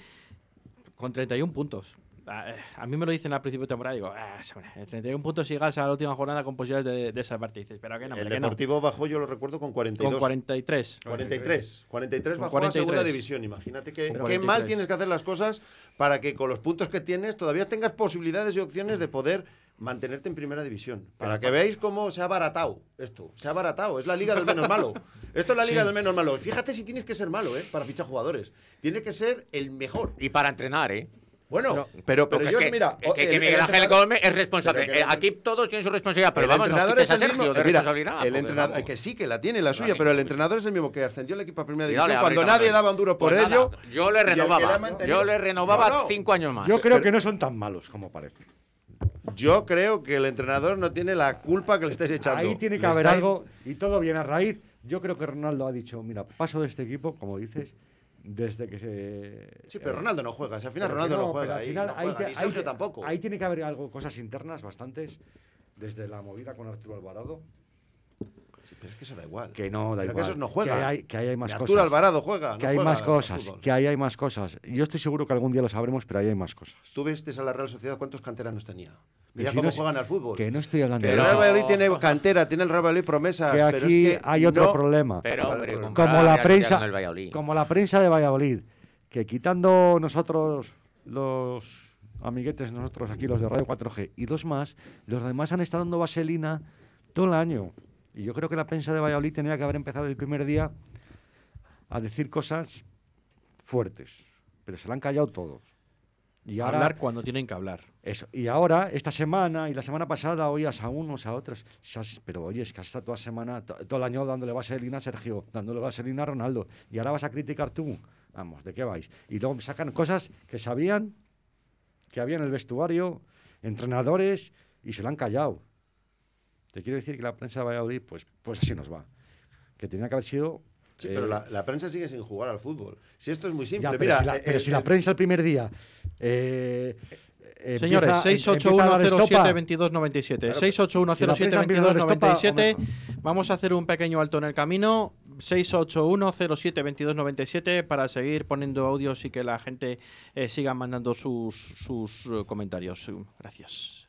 con 31 puntos. A, a mí me lo dicen al principio de temporada, digo, ah, hombre, 31 puntos y llegas a la última jornada con posibilidades de, de salvarte. Y dices, pero que no, El que no". Deportivo bajó, yo lo recuerdo, con 42. Con 43. 43. 43 Con bajó a 43. segunda división. Imagínate que, qué 43. mal tienes que hacer las cosas para que con los puntos que tienes todavía tengas posibilidades y opciones de poder mantenerte en primera división. Para que veáis cómo se ha baratado esto. Se ha baratado. Es la liga del menos malo. Esto es la liga Sí. del menos malo. Fíjate si tienes que ser malo, ¿eh? Para fichar jugadores. Tienes que ser el mejor. Y para entrenar, ¿eh? Bueno, pero, pero yo, es que, mira. que, que el- el Miguel Ángel Gómez es responsable. Pero que Eh, aquí todos tienen su responsabilidad, pero el vamos, no entrenador quites es el Sergio mismo. de mira, responsabilidad. el entrenador, vamos. que sí, que la tiene la suya, pero el entrenador es el mismo que ascendió el equipo a primera dale, división cuando nadie daba un duro por Pues ello. nada, yo le renovaba. Yo le renovaba No, no. cinco años más. Yo creo que no son tan malos como parece. Yo creo que el entrenador no tiene la culpa que le estáis echando. Ahí tiene que haber estáis- algo y todo viene a raíz. Yo creo que Ronaldo ha dicho, mira, paso de este equipo, como dices, desde que se... Sí, pero Ronaldo no juega. Al final Pero Ronaldo no, no, juega. al ahí, final no ahí juega, te- ni ahí Sergio te- tampoco. Ahí tiene que haber algo, cosas internas bastantes, desde la movida con Arturo Alvarado. Sí, pero es que eso da igual. Que no, da Pero que esos no juegan. Que hay, que hay más cosas. Arturo Alvarado juega, Que no hay juega más cosas. Que ahí hay más cosas. Yo estoy seguro que algún día lo sabremos, pero ahí hay más cosas. Tú viste a la Real Sociedad cuántos canteranos tenía. Mira si cómo no- juegan al fútbol. Que no estoy hablando Que de el Real. Valladolid tiene cantera, tiene el Real Valladolid promesas. Que pero aquí es que hay otro no- problema. Pero, hombre, Como la prensa, como la prensa de Valladolid, que quitando nosotros los amiguetes, nosotros aquí los de Radio 4G y dos más, los demás han estado dando vaselina todo el año. Y yo creo que la prensa de Valladolid tenía que haber empezado el primer día a decir cosas fuertes, pero se la han callado todos. Y ahora, Hablar cuando tienen que hablar. eso. Y ahora, esta semana y la semana pasada, oías a unos, a otros. Pero oye, es que has estado toda semana, to- todo el año dándole vaselina a Sergio, dándole vaselina a Ronaldo. Y ahora vas a criticar tú. Vamos, ¿de qué vais? Y luego sacan cosas que sabían que había en el vestuario, entrenadores, y se lo han callado. Te quiero decir que la prensa de Valladolid, pues, pues así nos va. Que tenía que haber sido. Sí, eh, pero la, la prensa sigue sin jugar al fútbol. Si esto es muy simple. ya, pero Mira, si la, eh, pero eh, si la eh, prensa el primer día. eh, eh, Señores, empieza- empieza a dar estopa, 681072297. Claro, si la prensa empieza a dar 681072297. estopa, Vamos a hacer un pequeño alto en el camino. 681072297 para seguir poniendo audios y que la gente eh, siga mandando sus, sus eh, comentarios. Gracias.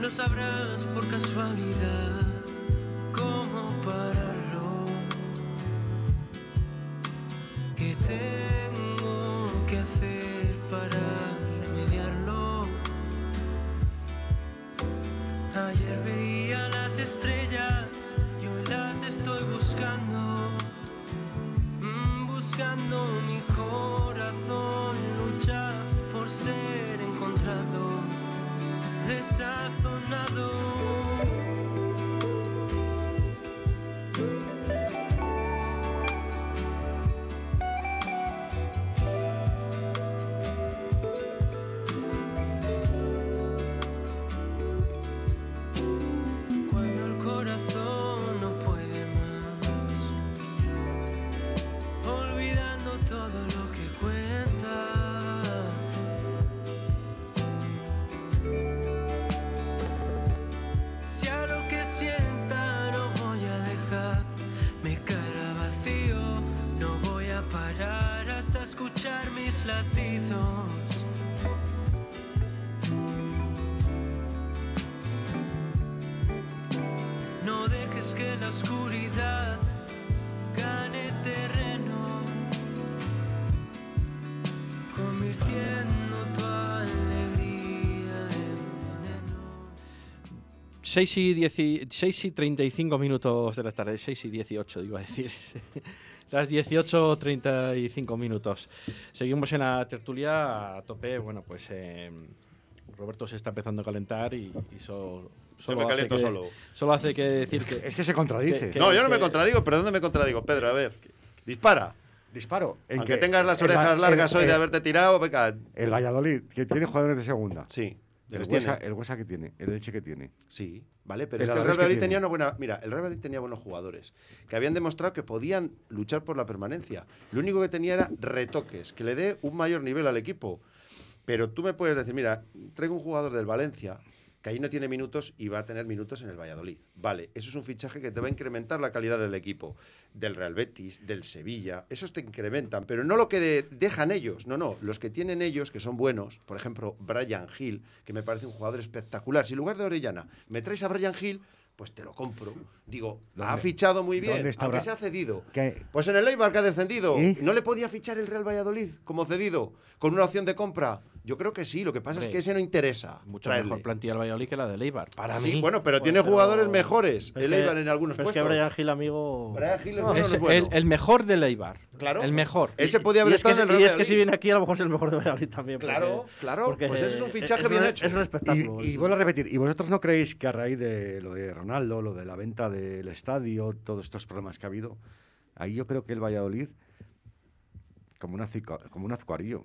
No sabrás por casualidad cómo pararlo. 6 y, 10 y- 6 y 35 minutos de la tarde, 6 y 18 iba a decir. Las 18.35 minutos. Seguimos en la tertulia a tope. Bueno, pues eh, Roberto se está empezando a calentar y, y so- solo, me hace caliento que, solo. solo hace que decir que... Es que se contradice. que- que- no, yo no me contradigo, pero ¿dónde me contradigo, Pedro? A ver, dispara. Disparo. en Aunque que tengas las el orejas Va- largas el- hoy de el- haberte tirado, venga. El Valladolid, que tiene jugadores de segunda. Sí. El Huesa, el Huesa que tiene, el Elche que tiene. Sí, vale, pero El es que el Real que tiene. tenía una buena. Mira, el Real Valladolid tenía buenos jugadores que habían demostrado que podían luchar por la permanencia. Lo único que tenía era retoques, que le dé un mayor nivel al equipo. Pero tú me puedes decir, mira, traigo un jugador del Valencia que ahí no tiene minutos y va a tener minutos en el Valladolid. Vale, eso es un fichaje que te va a incrementar la calidad del equipo, del Real Betis, del Sevilla, esos te incrementan, pero no lo que de- dejan ellos, no, no, los que tienen ellos, que son buenos, por ejemplo, Brian Hill, que me parece un jugador espectacular. Si en lugar de Orellana me traes a Brian Hill, pues te lo compro. Digo, ha ¿Dónde- fichado muy bien, aunque se ha cedido. ¿Qué? Pues en el Eibar que ha descendido. ¿No le podía fichar el Real Valladolid como cedido? ¿Con una opción de compra? Yo creo que sí. Lo que pasa es que ese no interesa. Mucho traerle. mejor plantilla el Valladolid que la del Eibar. Para Sí, mí. bueno, pero Pues, tiene pero- jugadores mejores. Es el que- Eibar en algunos pero es que puestos. Brian Gil, amigo. Brian Hill es No, bueno, Es no es bueno. el, el mejor del Eibar. Claro. El mejor. Ese podía haber y es que, estado en el Real y es que si viene aquí, a lo mejor es el mejor de Valladolid también. porque- Claro, claro, porque pues ese es un fichaje es bien un- hecho. Es un espectáculo. Y, y vuelvo a repetir, ¿y vosotros no creéis que a raíz de lo de Ronaldo, lo de la venta del estadio, todos estos problemas que ha habido, ahí yo creo que el Valladolid, como, una cica- como un azucarillo.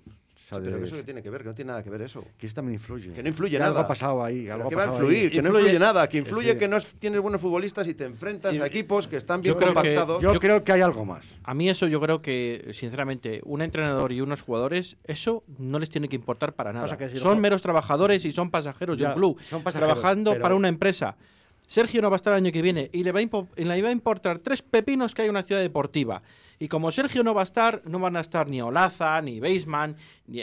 O sea, Sí, pero de- que eso que tiene que ver, que no tiene nada que ver eso. que eso también influye. Que no influye Que nada. Algo ha pasado ahí. Algo que va a pasado ahí. influir, que no Influye- influye nada, que influye Sí. que no es- tienes buenos futbolistas y te enfrentas a equipos que están bien Yo creo que- compactados. Yo, creo que hay algo más. A mí eso yo creo que, sinceramente, un entrenador y unos jugadores, eso no les tiene que importar para nada. Pasa que si son meros trabajadores y son pasajeros Ya, del club, son pasajeros, trabajando pero- para una empresa. Sergio no va a estar el año que viene y le va a, impo- y le va a importar tres pepinos que hay en una ciudad deportiva. Y como Sergio no va a estar, no van a estar ni Olaza, ni Baseman, ni,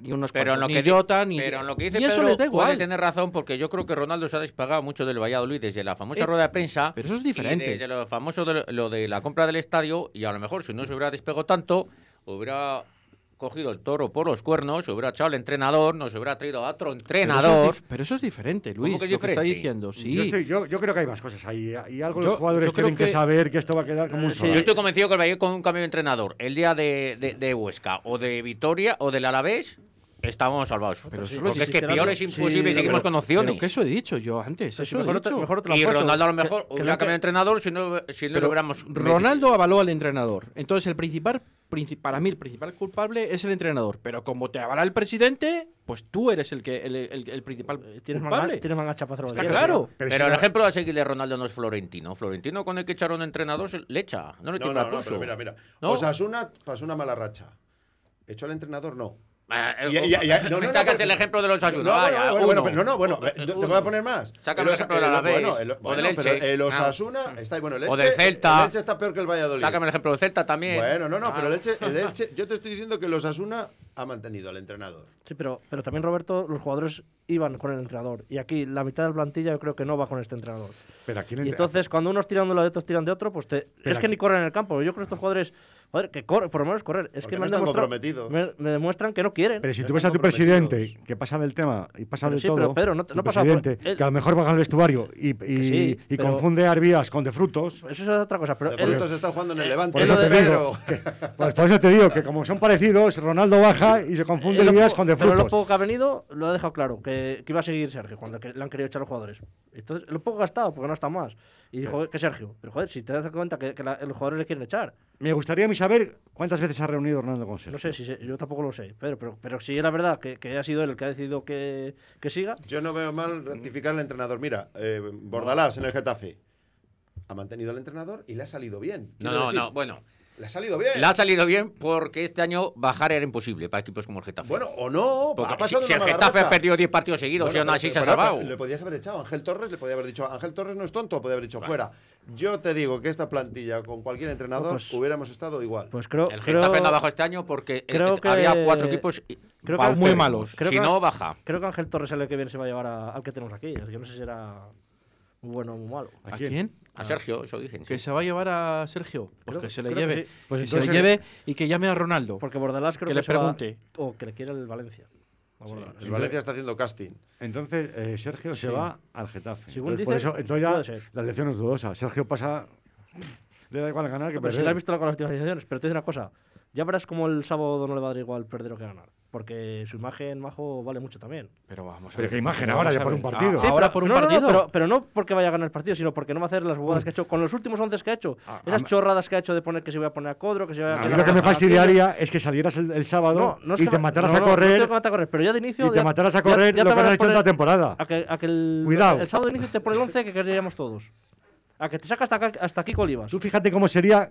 ni unos Pero en, lo cuantos, que ni di- Jota, ni, pero en lo que dice y eso Pedro les da puede igual. tener razón porque yo creo que Ronaldo se ha despegado mucho del Valladolid desde la famosa Eh, rueda de prensa. pero eso es y diferente. desde lo famoso de lo de la compra del estadio y a lo mejor si no se hubiera despegado tanto, hubiera cogido el toro por los cuernos, se hubiera echado al entrenador, nos hubiera traído a otro Pero eso, entrenador. es pero eso es diferente, Luis, que es lo que está diciendo. Sí. Yo, estoy- yo- yo creo que hay más cosas ahí. Y algo Yo- los jugadores tienen que, que- saber que esto va a quedar como un Sí, yo estoy convencido que el Valladolid con un cambio de entrenador, el día de, de, de Huesca o de Vitoria o del Alavés, estábamos salvados. Pero porque es que peor es imposible y seguimos pero- con opciones. Pero que eso he dicho yo antes. Pero si eso he mejor te- dicho. mejor te lo han y puesto. Ronaldo a lo mejor que hubiera cambiado de entrenador si no, si no Pero lo hubiéramos Ronaldo avaló al entrenador. Entonces, el principal, princi- para mí, el principal culpable es el entrenador. Pero como te avala el presidente, pues tú eres el que el, el- el principal Tienes manga, culpable. tienes manga chapa Está claro. Pero, si el no- ejemplo a seguir de Ronaldo no es Florentino. Florentino con el que a un entrenador se- le echa. No le No, no, no, pero mira, mira. ¿No? Osasuna pasó una mala racha. ¿Echó al entrenador? No. Ah, eh, oh, no, sacas el ejemplo de los asuna No, ah, no, bueno, eh, te voy a poner más. Sácame el, ejemplo de la Alavés. Ah. Mm. Bueno, el, o bueno, Osasuna está bueno, el Elche, Celta. Elche está peor que el Valladolid. Sácame el ejemplo del Celta también. Bueno, no, no, pero el Elche, yo te estoy diciendo que el Osasuna ha mantenido al entrenador. Sí, pero, pero también Roberto, los jugadores iban con el entrenador y aquí la mitad de la plantilla yo creo que no va con este entrenador. Pero y entonces cuando unos tiran de lado y otros tiran de otro, pues te, es que ni corren en el campo. Yo creo que estos jugadores Joder, que corre, por lo menos correr. Es que me, no han están. Me, demuestran que no quieren. Pero si tú ves a tu presidente que pasa del tema y pasa pero del sí, todo. Pero Pedro, no, pasa por, Que a lo mejor baja al vestuario y, confunde a Arbías con De Frutos. Eso es otra cosa. Pero de Frutos está jugando en el eh, Levante. Por eso, te digo, que, pues por eso te digo que como son parecidos, Ronaldo baja y se confunde Arbías con De Frutos. Pero lo poco que ha venido lo ha dejado claro, que, iba a seguir Sergio cuando le han querido echar los jugadores. Entonces, lo poco gastado, porque no está más. Y dijo que Sergio, pero joder, si te das cuenta que, que la, los jugadores le quieren echar. Me gustaría a mí saber cuántas veces ha reunido Hernando con Sergio. No sé, yo tampoco lo sé, pero, pero, pero si era verdad que, que, ha sido él el que ha decidido que, que siga. Yo no veo mal rectificar al entrenador. Mira, eh, Bordalás en el Getafe ha mantenido al entrenador y le ha salido bien. No, no, no, bueno. Le ha salido bien. Le ha salido bien porque este año bajar era imposible para equipos como el Getafe. Bueno, o no, porque ha pasado si, el Getafe racha. ha perdido 10 partidos seguidos, bueno, no, así se ha salvado. Le podías haber echado Ángel Torres, le podía haber dicho, Ángel Torres no es tonto, podía haber dicho fuera. Yo te digo que esta plantilla con cualquier entrenador pues, hubiéramos estado igual. Pues creo El Getafe creo, no bajó este año porque eh, eh, había cuatro equipos muy malos. Si no, baja. Creo que Ángel Torres es el que bien se va a llevar al que tenemos aquí. Yo no sé si era muy bueno muy malo. ¿A, quién? A Sergio, eso dicen. Que se va a llevar a Sergio. Pues que se le lleve. Que pues que se le lleve y que llame a Ronaldo. Porque Bordalás creo que, que le pregunte. O que le quiera el Valencia. El Valencia está haciendo casting. Entonces, eh, Sergio se va al Getafe. Según entonces, dices, por eso, entonces la elección es dudosa. Sergio pasa. Le da igual ganar que perder. Pero si le ha visto con las privatizaciones. Pero te dice una cosa. Ya verás como el sábado no le va a dar igual perder o que ganar. Porque su imagen, Majo, vale mucho también. Pero vamos a ver. Pero qué imagen ahora, ya por un partido. Sí, ahora por un partido. Pero, no porque vaya a ganar el partido, sino porque no va a hacer las jugadas que ha hecho con los últimos 11 que ha hecho. Ah, Esas chorradas que ha hecho de poner que se iba a poner a Codro, que se iba a. A mí lo que me fastidiaría es que salieras el, sábado y te mataras a correr. Te a correr, pero ya de inicio. Y te mataras a correr lo que has hecho en la temporada. Cuidado. El sábado de inicio te pone el 11 que queríamos todos. A que te sacas hasta, hasta aquí Colivas. Tú fíjate cómo sería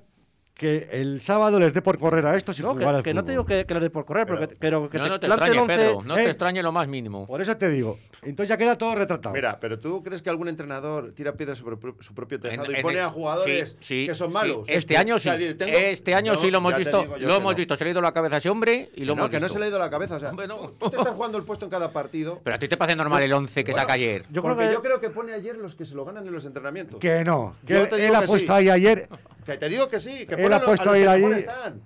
que el sábado les dé por correr a estos y no, jugar que, al que fútbol. no te digo que, que les dé por correr, pero, pero que, pero que no, te, no te extrañe, el once, Pedro, no eh, te extrañe lo más mínimo. Por eso te digo. Entonces ya queda todo retratado. Mira, pero tú crees que algún entrenador tira piedras sobre su propio tejado en, y pone el, a jugadores sí, sí, que son malos. Sí. Este, año sí. O sea, tengo, este año no, sí lo hemos visto. Lo hemos no. visto. Se le ha ido la cabeza a ese hombre y lo hemos que visto. no se le ha ido la cabeza. O sea, Hombre, tú, tú, te estás jugando el puesto en cada partido. Pero a ti te parece normal el 11 que saca ayer. Yo creo que yo creo que pone ayer los que se lo ganan en los entrenamientos. Que no. Que él apuesta ahí ayer te digo que sí, que él ha puesto a no.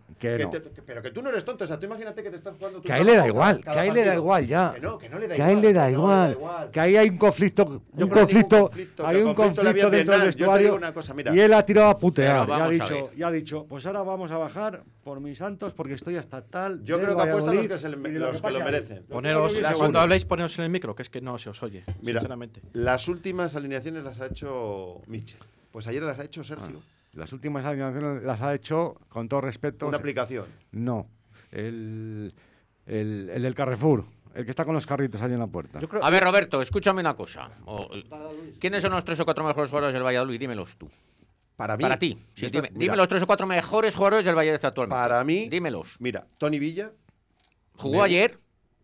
pero que tú no eres tonto, o sea, tú imagínate que te están jugando. Que a él le da igual, que a él le da igual ya. Que no, que no le da igual. Que a él le da igual. Que ahí hay un conflicto, un conflicto, hay un conflicto dentro del vestuario. Y él ha tirado a putear, ya ha dicho, ha dicho, pues ahora vamos a bajar por mis santos porque estoy hasta tal. Yo creo que apuestan los que, se los que, lo merecen. Poneros, cuando habléis, poneros en el micro, que es que no se os oye, Mira, sinceramente. Las últimas alineaciones las ha hecho Michel. Pues ayer las ha hecho Sergio. Las últimas alineaciones las ha hecho, con todo respeto... ¿Una aplicación? No. El, el, el del Carrefour. El que está con los carritos ahí en la puerta. A ver, Roberto, escúchame una cosa. ¿Quiénes son los tres o cuatro mejores jugadores del Valladolid? Dímelos tú. Para mí. Para ti. Sí, dime, los tres o cuatro mejores jugadores del Valladolid actualmente. Para mí. Dímelos. Mira, Tony Villa. ¿Jugó ayer?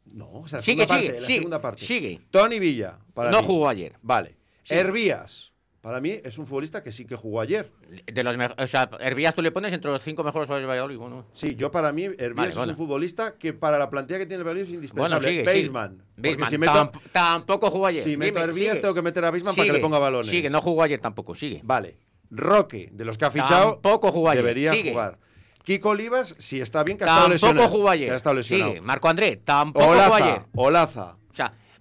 No, o sea, sigue, segunda sigue, sigue, segunda parte. Sigue. Tony Villa. Para no jugó ayer. Vale. Hervías. Para mí es un futbolista que sí que jugó ayer. De los o sea, Hervías tú le pones entre los cinco mejores jugadores de Valladolid. Bueno. Sí, yo para mí Hervías es un futbolista que para la plantilla que tiene el Valladolid es indispensable. Bueno, sigue, Baseman. Tampoco jugó ayer. Si meto Dime, a Hervías tengo que meter a Baseman para que le ponga balones. Sigue, no jugó ayer tampoco, sigue. Vale. Roque, de los que ha fichado, tampoco jugó ayer. debería jugar. Kiko Olivas, si está bien, que ha estado lesionado. Tampoco jugó ayer. Que ha estado lesionado. Sigue. Marco André, tampoco jugó ayer. Olaza.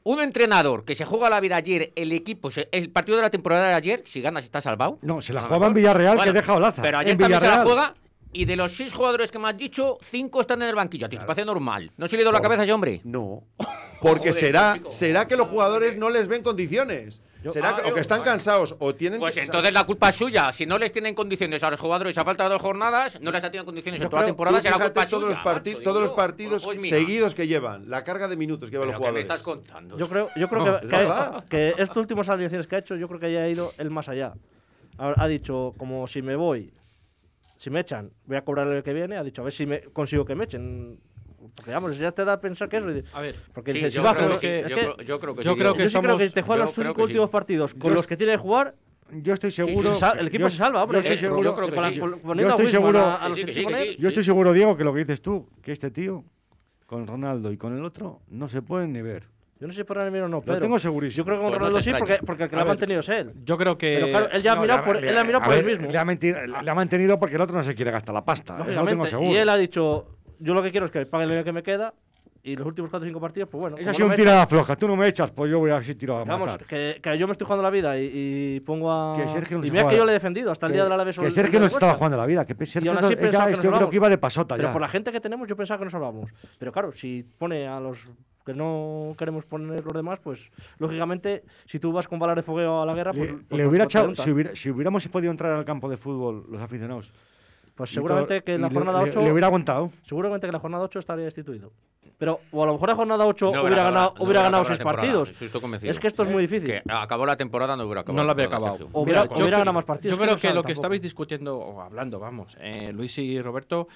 Un entrenador que se juega la vida ayer, el equipo, el partido de la temporada de ayer, si ganas está salvado. No, se la jugaba en Villarreal, bueno, que deja Olaza. Pero ayer en también se la juega y de los seis jugadores que me has dicho, cinco están en el banquillo. Anticipación claro. normal. ¿No se le dio la cabeza a ese hombre? No. Porque será, será que los jugadores no les ven condiciones. Ah, o que están cansados o tienen Pues entonces la culpa es suya. Si no les tienen condiciones a los jugadores a falta de dos jornadas, no les ha tenido condiciones en toda la temporada, será culpa todos suya. Los Marcho, todos los partidos pues seguidos que llevan, la carga de minutos que llevan los jugadores. Me estás contando? Yo creo, yo creo que, que, que estos últimos alineaciones que ha hecho, yo creo que haya ido el más allá. Ha, ha dicho, como si me voy, si me echan, voy a cobrar el que viene. Ha dicho, a ver si me, consigo que me echen porque vamos, ya te da a pensar que eso. A ver, porque sí, dices, yo, si creo que, es que, yo, creo que, yo, creo que, yo somos, creo que te juegan los cinco últimos sí. partidos con los que tiene que jugar yo estoy seguro. Sí, sí, sí. el equipo yo, se salva, hombre. Yo estoy eh, seguro. Yo estoy seguro, Diego, que lo que dices tú, que este tío, con Ronaldo y con el otro, no se pueden ni ver. Yo no sé por el o no, pero. Lo tengo segurísimo. Yo creo que con pues Ronaldo no sí, porque, porque el que lo ha mantenido es él. Yo creo que. Pero claro, él ya no, ha mirado por, eh, él ha mirado por él mismo. Le ha, mantenido porque el otro no se quiere gastar la pasta. Eso lo tengo seguro. Y él ha dicho, yo lo que quiero es que pague el dinero que me queda y los últimos 4 o 5 partidos, pues bueno. Esa ha sido no un tirada floja. Tú no me echas, pues yo voy a ser tirada Vamos, que, que, yo me estoy jugando la vida y, y pongo a. Que Sergio no y mira que yo le he defendido hasta el día de la Alavés. Que Sergio no estaba jugando la vida. Que Sergio no, ella, que yo creo que iba de pasota Pero ya. por la gente que tenemos, yo pensaba que nos salvamos. Pero claro, si pone a los que no queremos poner los demás, pues lógicamente, si tú vas con balas de fogueo a la guerra, pues. Le, pues, le hubiera echado, si, hubiera, si hubiéramos podido entrar al campo de fútbol los aficionados pues seguramente que en la jornada le, 8. Le, hubiera aguantado. Seguramente que la jornada 8 estaría destituido. Pero, o a lo mejor la jornada 8 hubiera, ganado, no hubiera ganado, partidos. Es que esto es muy ¿Eh? difícil. Que acabó la temporada, no hubiera acabado. No la había acabado. Hubiera, yo, ganado más partidos. Yo creo que, lo que estabais discutiendo, o hablando, vamos, eh, Luis y Roberto,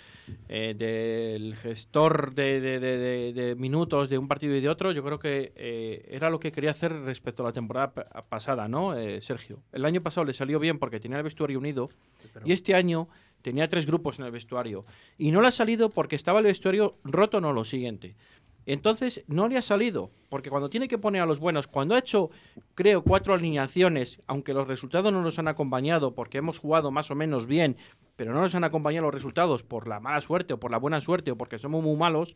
eh, del gestor de, minutos de un partido y de otro, yo creo que era lo que quería hacer respecto a la temporada pasada, ¿no, Sergio? El año pasado le salió bien porque tenía el vestuario unido y este año. Tenía tres grupos en el vestuario. Y no le ha salido porque estaba el vestuario roto, no lo siguiente. Entonces no le ha salido, porque cuando tiene que poner a los buenos, cuando ha hecho, creo, cuatro alineaciones, aunque los resultados no nos han acompañado, porque hemos jugado más o menos bien, pero no nos han acompañado los resultados por la mala suerte o por la buena suerte o porque somos muy malos,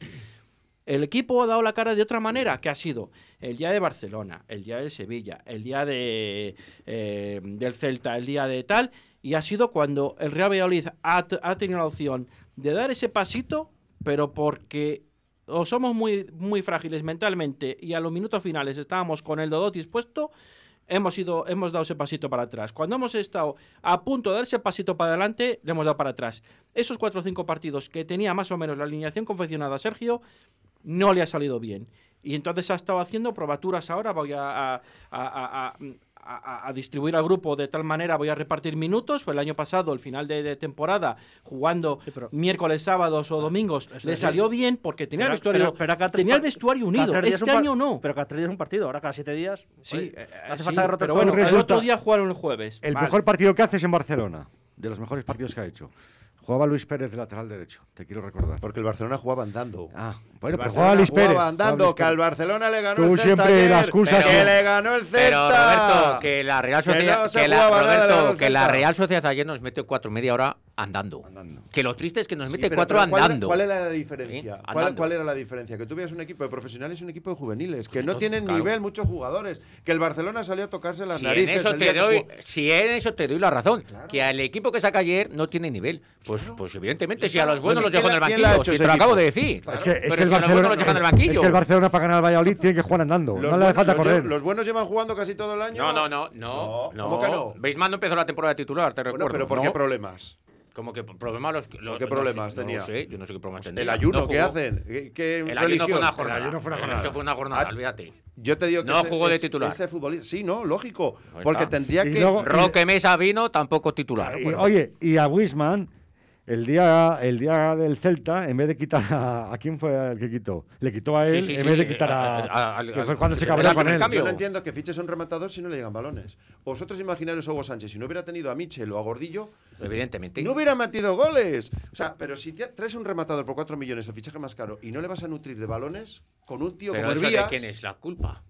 el equipo ha dado la cara de otra manera, que ha sido el día de Barcelona, el día de Sevilla, el día de, eh, del Celta, el día de tal, y ha sido cuando el Real Valladolid ha, tenido la opción de dar ese pasito, pero porque o somos muy, muy frágiles mentalmente y a los minutos finales estábamos con el Dodot dispuesto, hemos, ido, hemos dado ese pasito para atrás. Cuando hemos estado a punto de dar ese pasito para adelante, le hemos dado para atrás. Esos cuatro o cinco partidos que tenía más o menos la alineación confeccionada Sergio, no le ha salido bien. Y entonces ha estado haciendo probaturas ahora, voy a, a, distribuir al grupo de tal manera voy a repartir minutos. Fue el año pasado, el final de, temporada, jugando miércoles, sábados o ah, domingos, le salió bien. porque tenía, el, vestuario, pero tenía el vestuario unido. Este año no. Pero cada tres es un partido, ahora cada siete días. Sí, eh, hace falta derrotar pero bueno, el otro día jugaron el jueves. El mejor partido que haces en Barcelona, de los mejores partidos que ha hecho. Jugaba Luis Pérez de lateral derecho, te quiero recordar. Porque el Barcelona jugaba andando. Ah, bueno, pero jugaba Luis Pérez. Jugaba andando, jugaba que al Barcelona le ganó Tú el Celta. siempre ayer, la excusa que le ganó el Celta. Pero Roberto, que la Real Sociedad, que, no que, la, Roberto, que la Real Sociedad ayer nos mete cuatro media hora andando. andando. Que lo triste es que nos sí, mete pero, cuatro pero andando. ¿Cuál era la diferencia? ¿Eh? ¿Cuál, ¿Cuál, era la diferencia? Que tú veas un equipo de profesionales y un equipo de juveniles, que pues Entonces, no tienen claro. nivel muchos jugadores, que el Barcelona salió a tocarse las si narices. En eso te doy. Si en eso te doy la razón, claro. que al equipo que saca ayer no tiene nivel. Pues pues, pues, evidentemente, si a los buenos los dejan en el banquillo, si te lo acabo de decir. Es que, es que el Barcelona, los dejan en el banquillo. Es que el Barcelona para ganar el Valladolid tiene que jugar andando. no le falta correr. Los buenos llevan jugando casi todo el año. No, no, no. no, ¿Cómo que no? Beisman no empezó la temporada titular, te recuerdo. pero ¿por qué problemas? Como que problemas los, los ¿Qué problemas no tenía? Yo no sé qué problemas pues tenía. El ayuno, no ¿qué hacen? ¿Qué, qué el, ayuno fue una jornada, el ayuno fue una jornada. Eso fue una jornada, ah, olvídate. Yo te digo que no jugó de titular. Ese futbolista, sí, no, lógico, porque tendría que Roque Mesa vino tampoco titular. Ah, oye, y a Wisman el día, el día del Celta, en vez de quitar a. ¿A quién fue el que quitó? Le quitó a él en vez de eh, quitar a. cuando se cabreó con él. Cambio. No entiendo que fiches son un rematador si no le llegan balones. Vosotros imaginarios a Hugo Sánchez, si no hubiera tenido a Michel o a Gordillo. Evidentemente. No hubiera metido goles. O sea, pero si traes un rematador por 4 millones, el fichaje más caro, y no le vas a nutrir de balones, con un tío como eso Herbía, de quién es la culpa?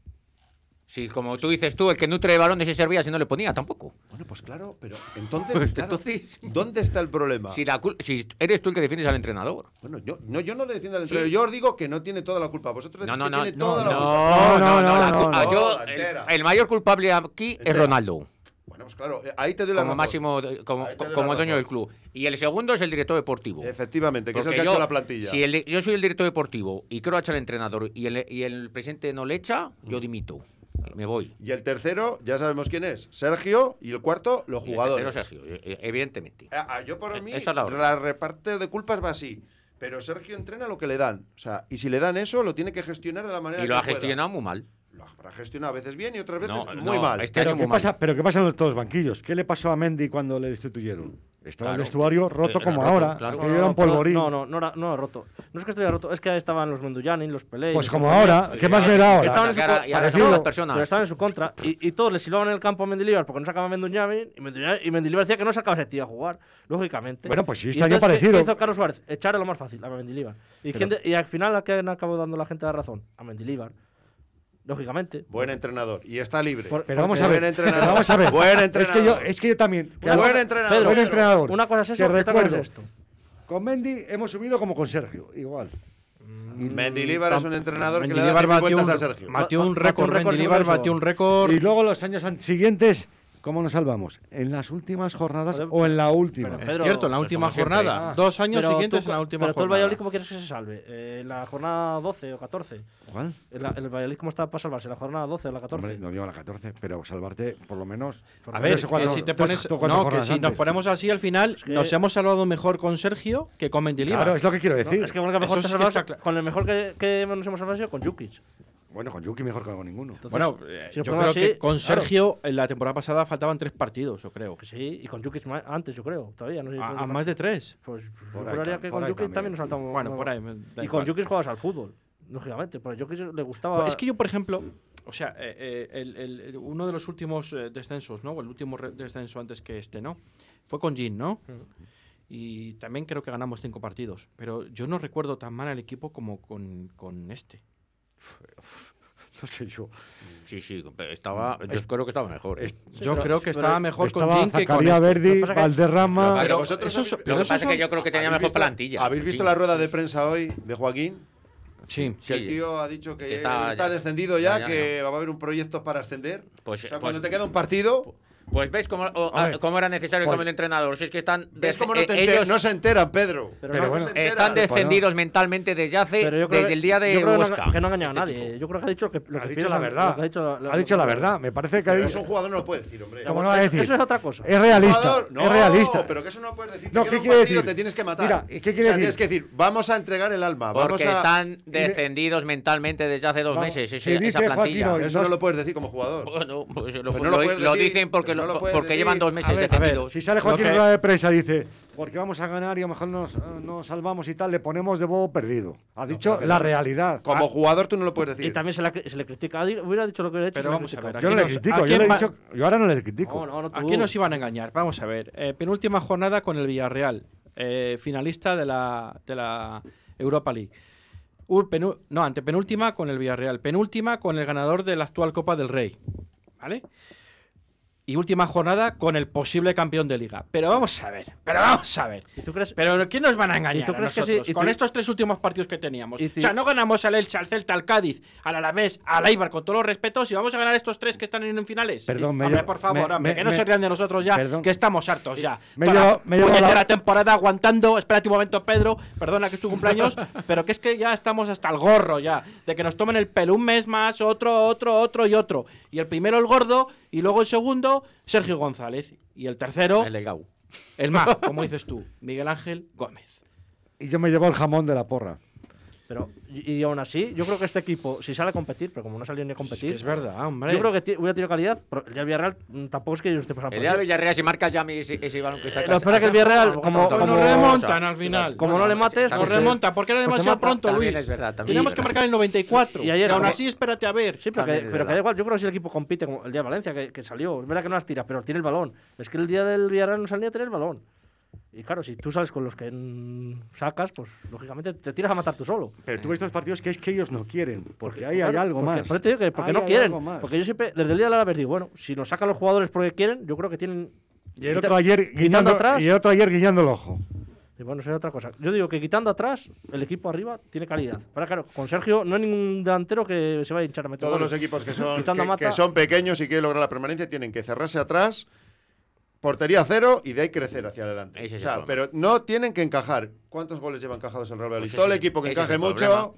Si, como tú dices tú, el que nutre de varones se servía si no le ponía, tampoco. Bueno, pues claro, pero entonces, pues claro, entonces ¿dónde está el problema? Si, la si, eres tú el que defiendes al entrenador. Bueno, yo no, yo no le defiendo al entrenador. Sí. Yo os digo que no tiene toda la culpa. Vosotros no, decís no, que no, tiene no, toda no, la culpa. No, no, no. no, la yo, el, el, mayor culpable aquí entera. es Ronaldo. Bueno, pues claro, eh, ahí te doy la como razón. máximo eh, como, como dueño del club. Y el segundo es el director deportivo. Efectivamente, que Porque es el que yo, ha hecho la plantilla. Si el, yo soy el director deportivo y creo echar al entrenador y el, y el presidente no le echa, yo dimito me voy. Y el tercero, ya sabemos quién es, Sergio, y el cuarto, los jugadores. El tercero, Sergio, e-, e-, evidentemente. Ah, ah, yo por e-, mí, la, la reparte de culpas va así. Pero Sergio entrena lo que le dan. O sea, y si le dan eso, lo tiene que gestionar de la manera y que Y lo ha gestionado muy mal. Lo ha gestionado a veces bien y otras veces muy mal. Este pero, ¿qué pasa, mal. pero ¿qué pasa en todos los banquillos? ¿Qué le pasó a Mendy cuando le destituyeron? Estaba claro. el vestuario roto era como roto, ahora. Claro, no, era un polvorín. No, no, no, era, no era roto. No es que estuviera roto, es que estaban los Menduyani, los Pelé. Pues como ahora, ¿qué más verá ahora? Estaban en su contra. Las personas. Pero estaban en su contra. Y, y todos le silbaban en el campo a Mendilibar porque no sacaba Menduyani. Y Mendilibar, decía que no sacaba ese tío a jugar, lógicamente. Bueno, pues sí, está yo parecido. ¿qué hizo Carlos Suárez? Echarle lo más fácil a Mendilibar. ¿Y, pero, quién de, y al final, ¿a quién acabó dando la gente la razón? A Mendilibar lógicamente. Buen entrenador. Y está libre. Pero, vamos a ver, pero vamos a ver. Buen entrenador. Es que yo, es que yo también. Buen, entrenador. Buen entrenador. Una cosa es eso, que esto. Con Mendy hemos subido como con Sergio, igual. Mm, Mendilibar es un entrenador que le da 50 a Sergio. Ah, batió un récord, batió un récord. Y luego los años siguientes ¿Cómo nos salvamos? ¿En las últimas jornadas pero, o en la última? Pero, es cierto, en la última jornada. Ah. Dos años pero siguientes tú, en la última pero jornada. Pero tú el Valladolid, ¿cómo quieres que se salve? Eh, ¿La jornada 12 o 14? ¿Cuál? El, el, Valladolid, ¿cómo está para salvarse? ¿La jornada 12 o la 14? Hombre, no digo la 14, pero salvarte por lo menos. A ver, si te pones. No, que si antes. nos ponemos así al final, es que nos hemos salvado mejor con Sergio que con Mendilibar. Claro, es lo que quiero decir. No, es que, bueno, que mejor te salvas, claro. con el mejor que, que nos hemos salvado con Jukic. Bueno, con Jukic mejor que con ninguno. Entonces, bueno, eh, si yo creo así, que con Sergio, en la temporada pasada faltaban tres partidos, yo creo. Sí, y con Jukic antes, yo creo, todavía. No sé si a, más de tres? Pues juraría que con Jukic también. nos saltamos. Bueno, por ahí. Y con Jukic jugabas al fútbol, lógicamente, pero a Jukic le gustaba. Es que yo, por ejemplo, o sea, eh, eh, el, el, uno de los últimos eh, descensos, ¿no? o El último descenso antes que este, ¿no? Fue con Jin, ¿no? Y también creo que ganamos cinco partidos. Pero yo no recuerdo tan mal al equipo como con, con este. No sé yo. Mm, sí, sí, estaba, yo creo que estaba mejor. ¿eh? Yo creo que estaba mejor con Jim que con este. Verdi, Valderrama. Pero, lo que pasa es que yo creo que tenía mejor plantilla. ¿Habéis visto la rueda de prensa hoy de Joaquín? Sí, sí, el tío ha dicho que, está, descendido ya, que va a haber un proyecto para ascender. Pues, o sea, cuando pues te queda un partido, pues pues veis cómo, cómo era necesario el pues cambio de entrenador. Si es que están. ¿Ves no, eh, ellos, no se enteran, Pedro. Están pues descendidos mentalmente desde hace. Desde el día de Huesca. Que no, ha engañado este nadie. Yo creo que ha dicho que, ha dicho la verdad. Ha, dicho, ha dicho, la verdad. Me parece que. Pero un jugador no lo puede decir, hombre. ¿Cómo no va a decir? Eso es otra cosa. Es realista. es realista. pero que eso no puedes decir. No, ¿qué quiere decir? Te tienes que matar. Mira, ¿qué decir? Tienes que decir, vamos a entregar el alma. Porque están descendidos mentalmente desde hace dos meses. Esa plantilla. Eso no lo puedes decir como jugador. Bueno, pues lo dicen porque porque llevan dos meses ver, si sale Joaquín rueda que... de prensa dice, porque vamos a ganar y a lo mejor nos, eh, salvamos y tal, le ponemos de bobo perdido. Ha dicho la realidad. Como ah. jugador tú no lo puedes decir. Y también se, la, se le critica. Hubiera dicho lo que hubiera dicho. Pero vamos a ver. Yo no le critico. Yo, le he dicho, yo ahora no le critico. No, aquí nos iban a engañar. Vamos a ver. Eh, penúltima jornada con el Villarreal. Eh, finalista de la, Europa League. Uh, no, antepenúltima con el Villarreal. Penúltima con el ganador de la actual Copa del Rey. ¿Vale? y última jornada con el posible campeón de liga. Pero vamos a ver, pero vamos a ver. ¿Y tú crees, pero ¿quién nos van a engañar ¿y tú crees? Que sí, con estos tres últimos partidos que teníamos? O sea, no ganamos al Elche, al Celta, al Cádiz, al Alavés, al Eibar, con todos los respetos, y vamos a ganar estos tres que están en finales. Perdón, me hombre, por favor, hombre, que no se rían de nosotros ya, que estamos hartos ya. Me llevo, la... la... temporada aguantando, espérate un momento, Pedro, perdona que es tu cumpleaños, pero que es que ya estamos hasta el gorro ya, de que nos tomen el pelo un mes más, otro, otro, otro y otro. Y el primero el gordo, y luego el segundo, Sergio González. Y el tercero. El Legau. El mago, como dices tú, Miguel Ángel Gómez. Y yo me llevo el jamón de la porra. Pero, y, y, aún así, yo creo que este equipo, si sale a competir, pero como no salió ni a competir. Sí, es verdad, hombre. Yo creo que hubiera tenido calidad, pero el día Real Villarreal mm, tampoco es que ellos te pasan por El Real Villarreal, si marca ya ese, ese balón que saca. Lo espera que el Villarreal, como, como, como. remontan al final. Como no le mates. Nos remonta, porque era pues demasiado pronto, Luis. Es verdad, Teníamos que marcar el 94. Y, ayer, aún así, espérate a ver. Sí, pero, que, pero que da igual. Yo creo que si el equipo compite, como el día de Valencia, que, que salió, es verdad que no las tira, pero tiene el balón. Es que el día del Villarreal no salía a tener el balón. Y claro, si tú sabes con los que sacas, pues lógicamente te tiras a matar tú solo. Pero tú ves estos partidos que es que ellos no quieren, porque ahí hay algo más. Porque, no quieren. Porque yo siempre, desde el día de la vez digo, bueno, si nos sacan los jugadores porque quieren, yo creo que tienen. Y el, otro ayer, guiñando, atrás, y el otro ayer guiñando el ojo. Y bueno, eso es otra cosa. Yo digo que quitando atrás, el equipo arriba tiene calidad. Pero claro, con Sergio no hay ningún delantero que se vaya a hinchar a meter. Todos los equipos que son, que, que son pequeños y que lograr la permanencia tienen que cerrarse atrás Portería cero y de ahí crecer hacia adelante. O sea, pero no tienen que encajar. ¿Cuántos goles llevan encajados el Real Valladolid? Pues Todo el equipo que encaje mucho.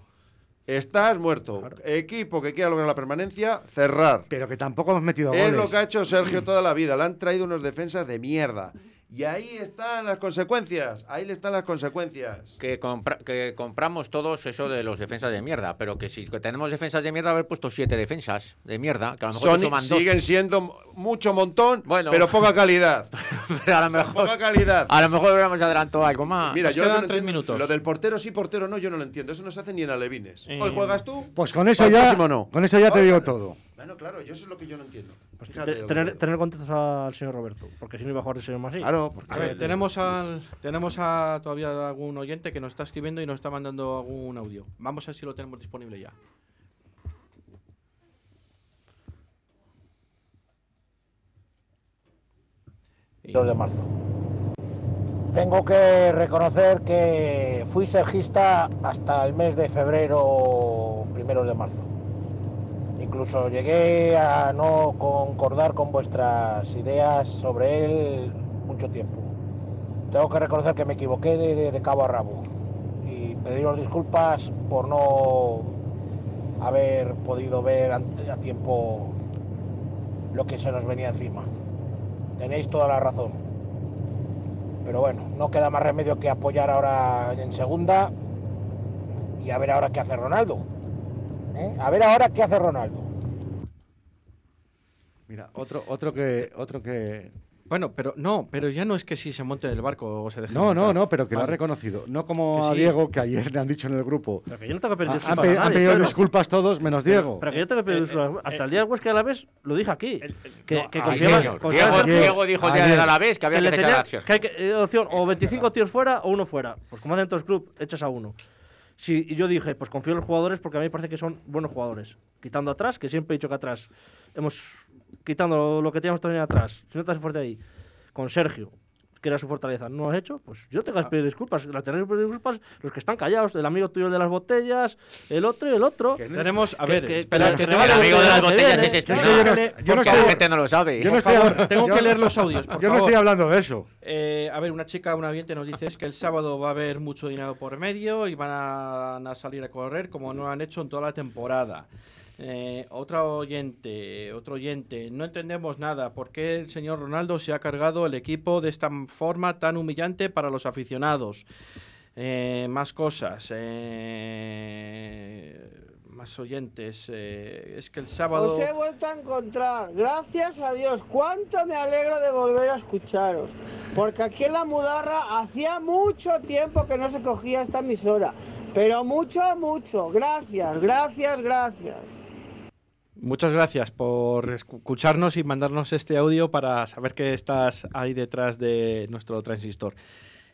Estás muerto. Equipo que quiera lograr la permanencia, cerrar. Pero que tampoco hemos metido goles. Es lo que ha hecho Sergio toda la vida. Le han traído unos defensas de mierda. Y ahí están las consecuencias. Ahí le están las consecuencias. Que, compra- que compramos todos eso de los defensas de mierda, pero que si tenemos defensas de mierda, haber puesto siete defensas de mierda, que a lo mejor Son- suman dos. siguen siendo mucho montón, Bueno. pero poca calidad. Pero a lo O sea, mejor, poca calidad. a lo mejor hubiéramos adelantado algo más. Mira, Nos yo no tres entiendo. minutos. Lo del portero sí, portero no, yo no lo entiendo. Eso no se hace ni en alevines. Eh, Hoy juegas tú. Pues con eso ya, no. con eso ya te digo todo. Bueno, claro, yo eso es lo que yo no entiendo. Pues Fíjate te- tener, tener contentos al señor Roberto, porque si no iba a jugar el señor Masí. Claro, porque A ver, tenemos, al, tenemos a todavía algún oyente que nos está escribiendo y nos está mandando algún audio. Vamos a ver si lo tenemos disponible ya. Los de marzo. Tengo que reconocer que fui sergista hasta el mes de febrero, primeros de marzo. Incluso llegué a no concordar con vuestras ideas sobre él mucho tiempo. Tengo que reconocer que me equivoqué de, cabo a rabo y pediros disculpas por no haber podido ver a tiempo lo que se nos venía encima. Tenéis toda la razón. Pero bueno, no queda más remedio que apoyar ahora en segunda y a ver ahora qué hace Ronaldo. ¿Eh? A ver ahora qué hace Ronaldo. Mira, otro, otro que, otro que. Bueno, pero no, pero ya no es que si se monte en el barco o se deje. No, no, montar. no, pero que lo ha reconocido. No como a. Diego, que ayer le han dicho en el grupo. Pero que yo no tengo que pedir disculpas han, pe- pedido disculpas todos, menos Pero- Diego. Pero que yo tengo que pedir disculpas. Hasta el día del Huesca de la vez lo dije aquí. Que, no, que ayer, confiaba- señor. confiaba Diego- Sergio, Diego dijo el día del Alavés que había que tenía- que hay eh, opción o 25 tíos fuera o uno fuera. Pues como hacen todos los clubes, echas a uno. Sí, y yo dije, pues confío en los jugadores porque a mí me parece que son buenos jugadores. Quitando atrás, que siempre he dicho que atrás hemos quitando lo que teníamos también atrás. Si no hace fuerte ahí, con Sergio, que era su fortaleza, no lo has hecho, pues yo tengo que pedir disculpas. Las tenéis que pedir disculpas los que están callados, el amigo tuyo de las botellas, el otro y el otro. Tenemos, a ver, que- espera, que- el amigo de las que botellas viene. es Es especial. que yo no- Porque yo no la estoy- gente no lo sabe. Yo no estoy tengo yo- que leer los audios. por Yo no favor. estoy hablando de eso. Eh, a ver, una chica, una oyente nos dice es que el sábado va a haber mucho dinero por medio y van a, a salir a correr como no lo han hecho en toda la temporada. Eh, otra oyente, otro oyente, no entendemos nada. ¿Por qué el señor Ronaldo se ha cargado el equipo de esta forma tan humillante para los aficionados? Eh, más cosas, eh, más oyentes. eh, es que el sábado... Os he vuelto a encontrar. Gracias a Dios. Cuánto me alegro de volver a escucharos. Porque aquí en la Mudarra hacía mucho tiempo que no se cogía esta emisora. Pero mucho, mucho. Gracias, gracias, gracias. Muchas gracias por escucharnos y mandarnos este audio para saber que estás ahí detrás de nuestro transistor.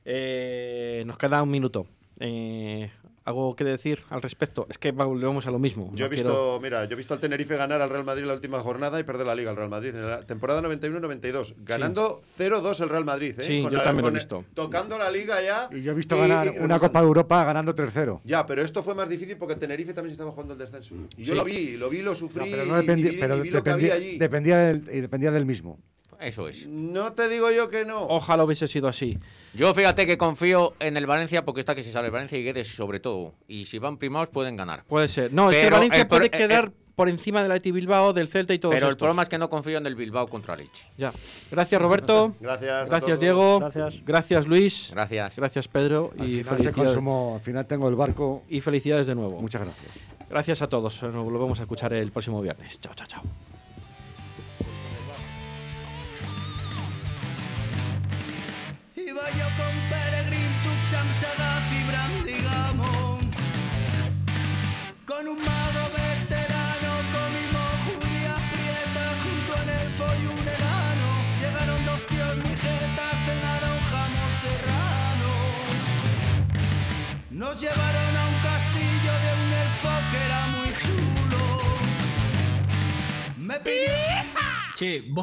Eh, nos queda un minuto. Eh, ¿Algo que decir al respecto? Es que volvemos a lo mismo. Yo he No visto, quiero- mira, yo he visto al Tenerife ganar al Real Madrid la última jornada y perder la Liga al Real Madrid en la temporada 91-92, ganando 0-2 el Real Madrid, ¿eh? Sí, Con yo la- también lo he visto. Tocando la Liga ya. Y yo he visto y- ganar y una. Copa de Europa ganando 3-0. Ya, pero esto fue más difícil porque el Tenerife también se estaba jugando el descenso. Y yo Sí. lo vi, lo vi, lo sufrí. pero no dependía, y vi, pero y vi lo que había dependía, allí. dependía, del, y dependía del mismo. Eso es. No te digo yo que no. Ojalá hubiese sido así. Yo fíjate que confío en el Valencia porque está que se sale el Valencia y Guedes sobre todo. Y si van primados pueden ganar. Puede ser. No, es que Valencia puede eh, eh, quedar por encima del Athletic Bilbao, del Celta y todo Pero el problema es que no confío en el Bilbao contra Leche. Ya. Gracias, Roberto. Gracias. Gracias. Diego. Gracias. Gracias, Luis. Gracias. Gracias, Pedro. Al y final felicidades. consumó, al final tengo el barco. Y felicidades de nuevo. Muchas gracias. Gracias a todos. Nos volvemos a escuchar el próximo viernes. Chao, chao, chao. Llevaron a un castillo de un elfo que era muy chulo. Me pidió... Che, vos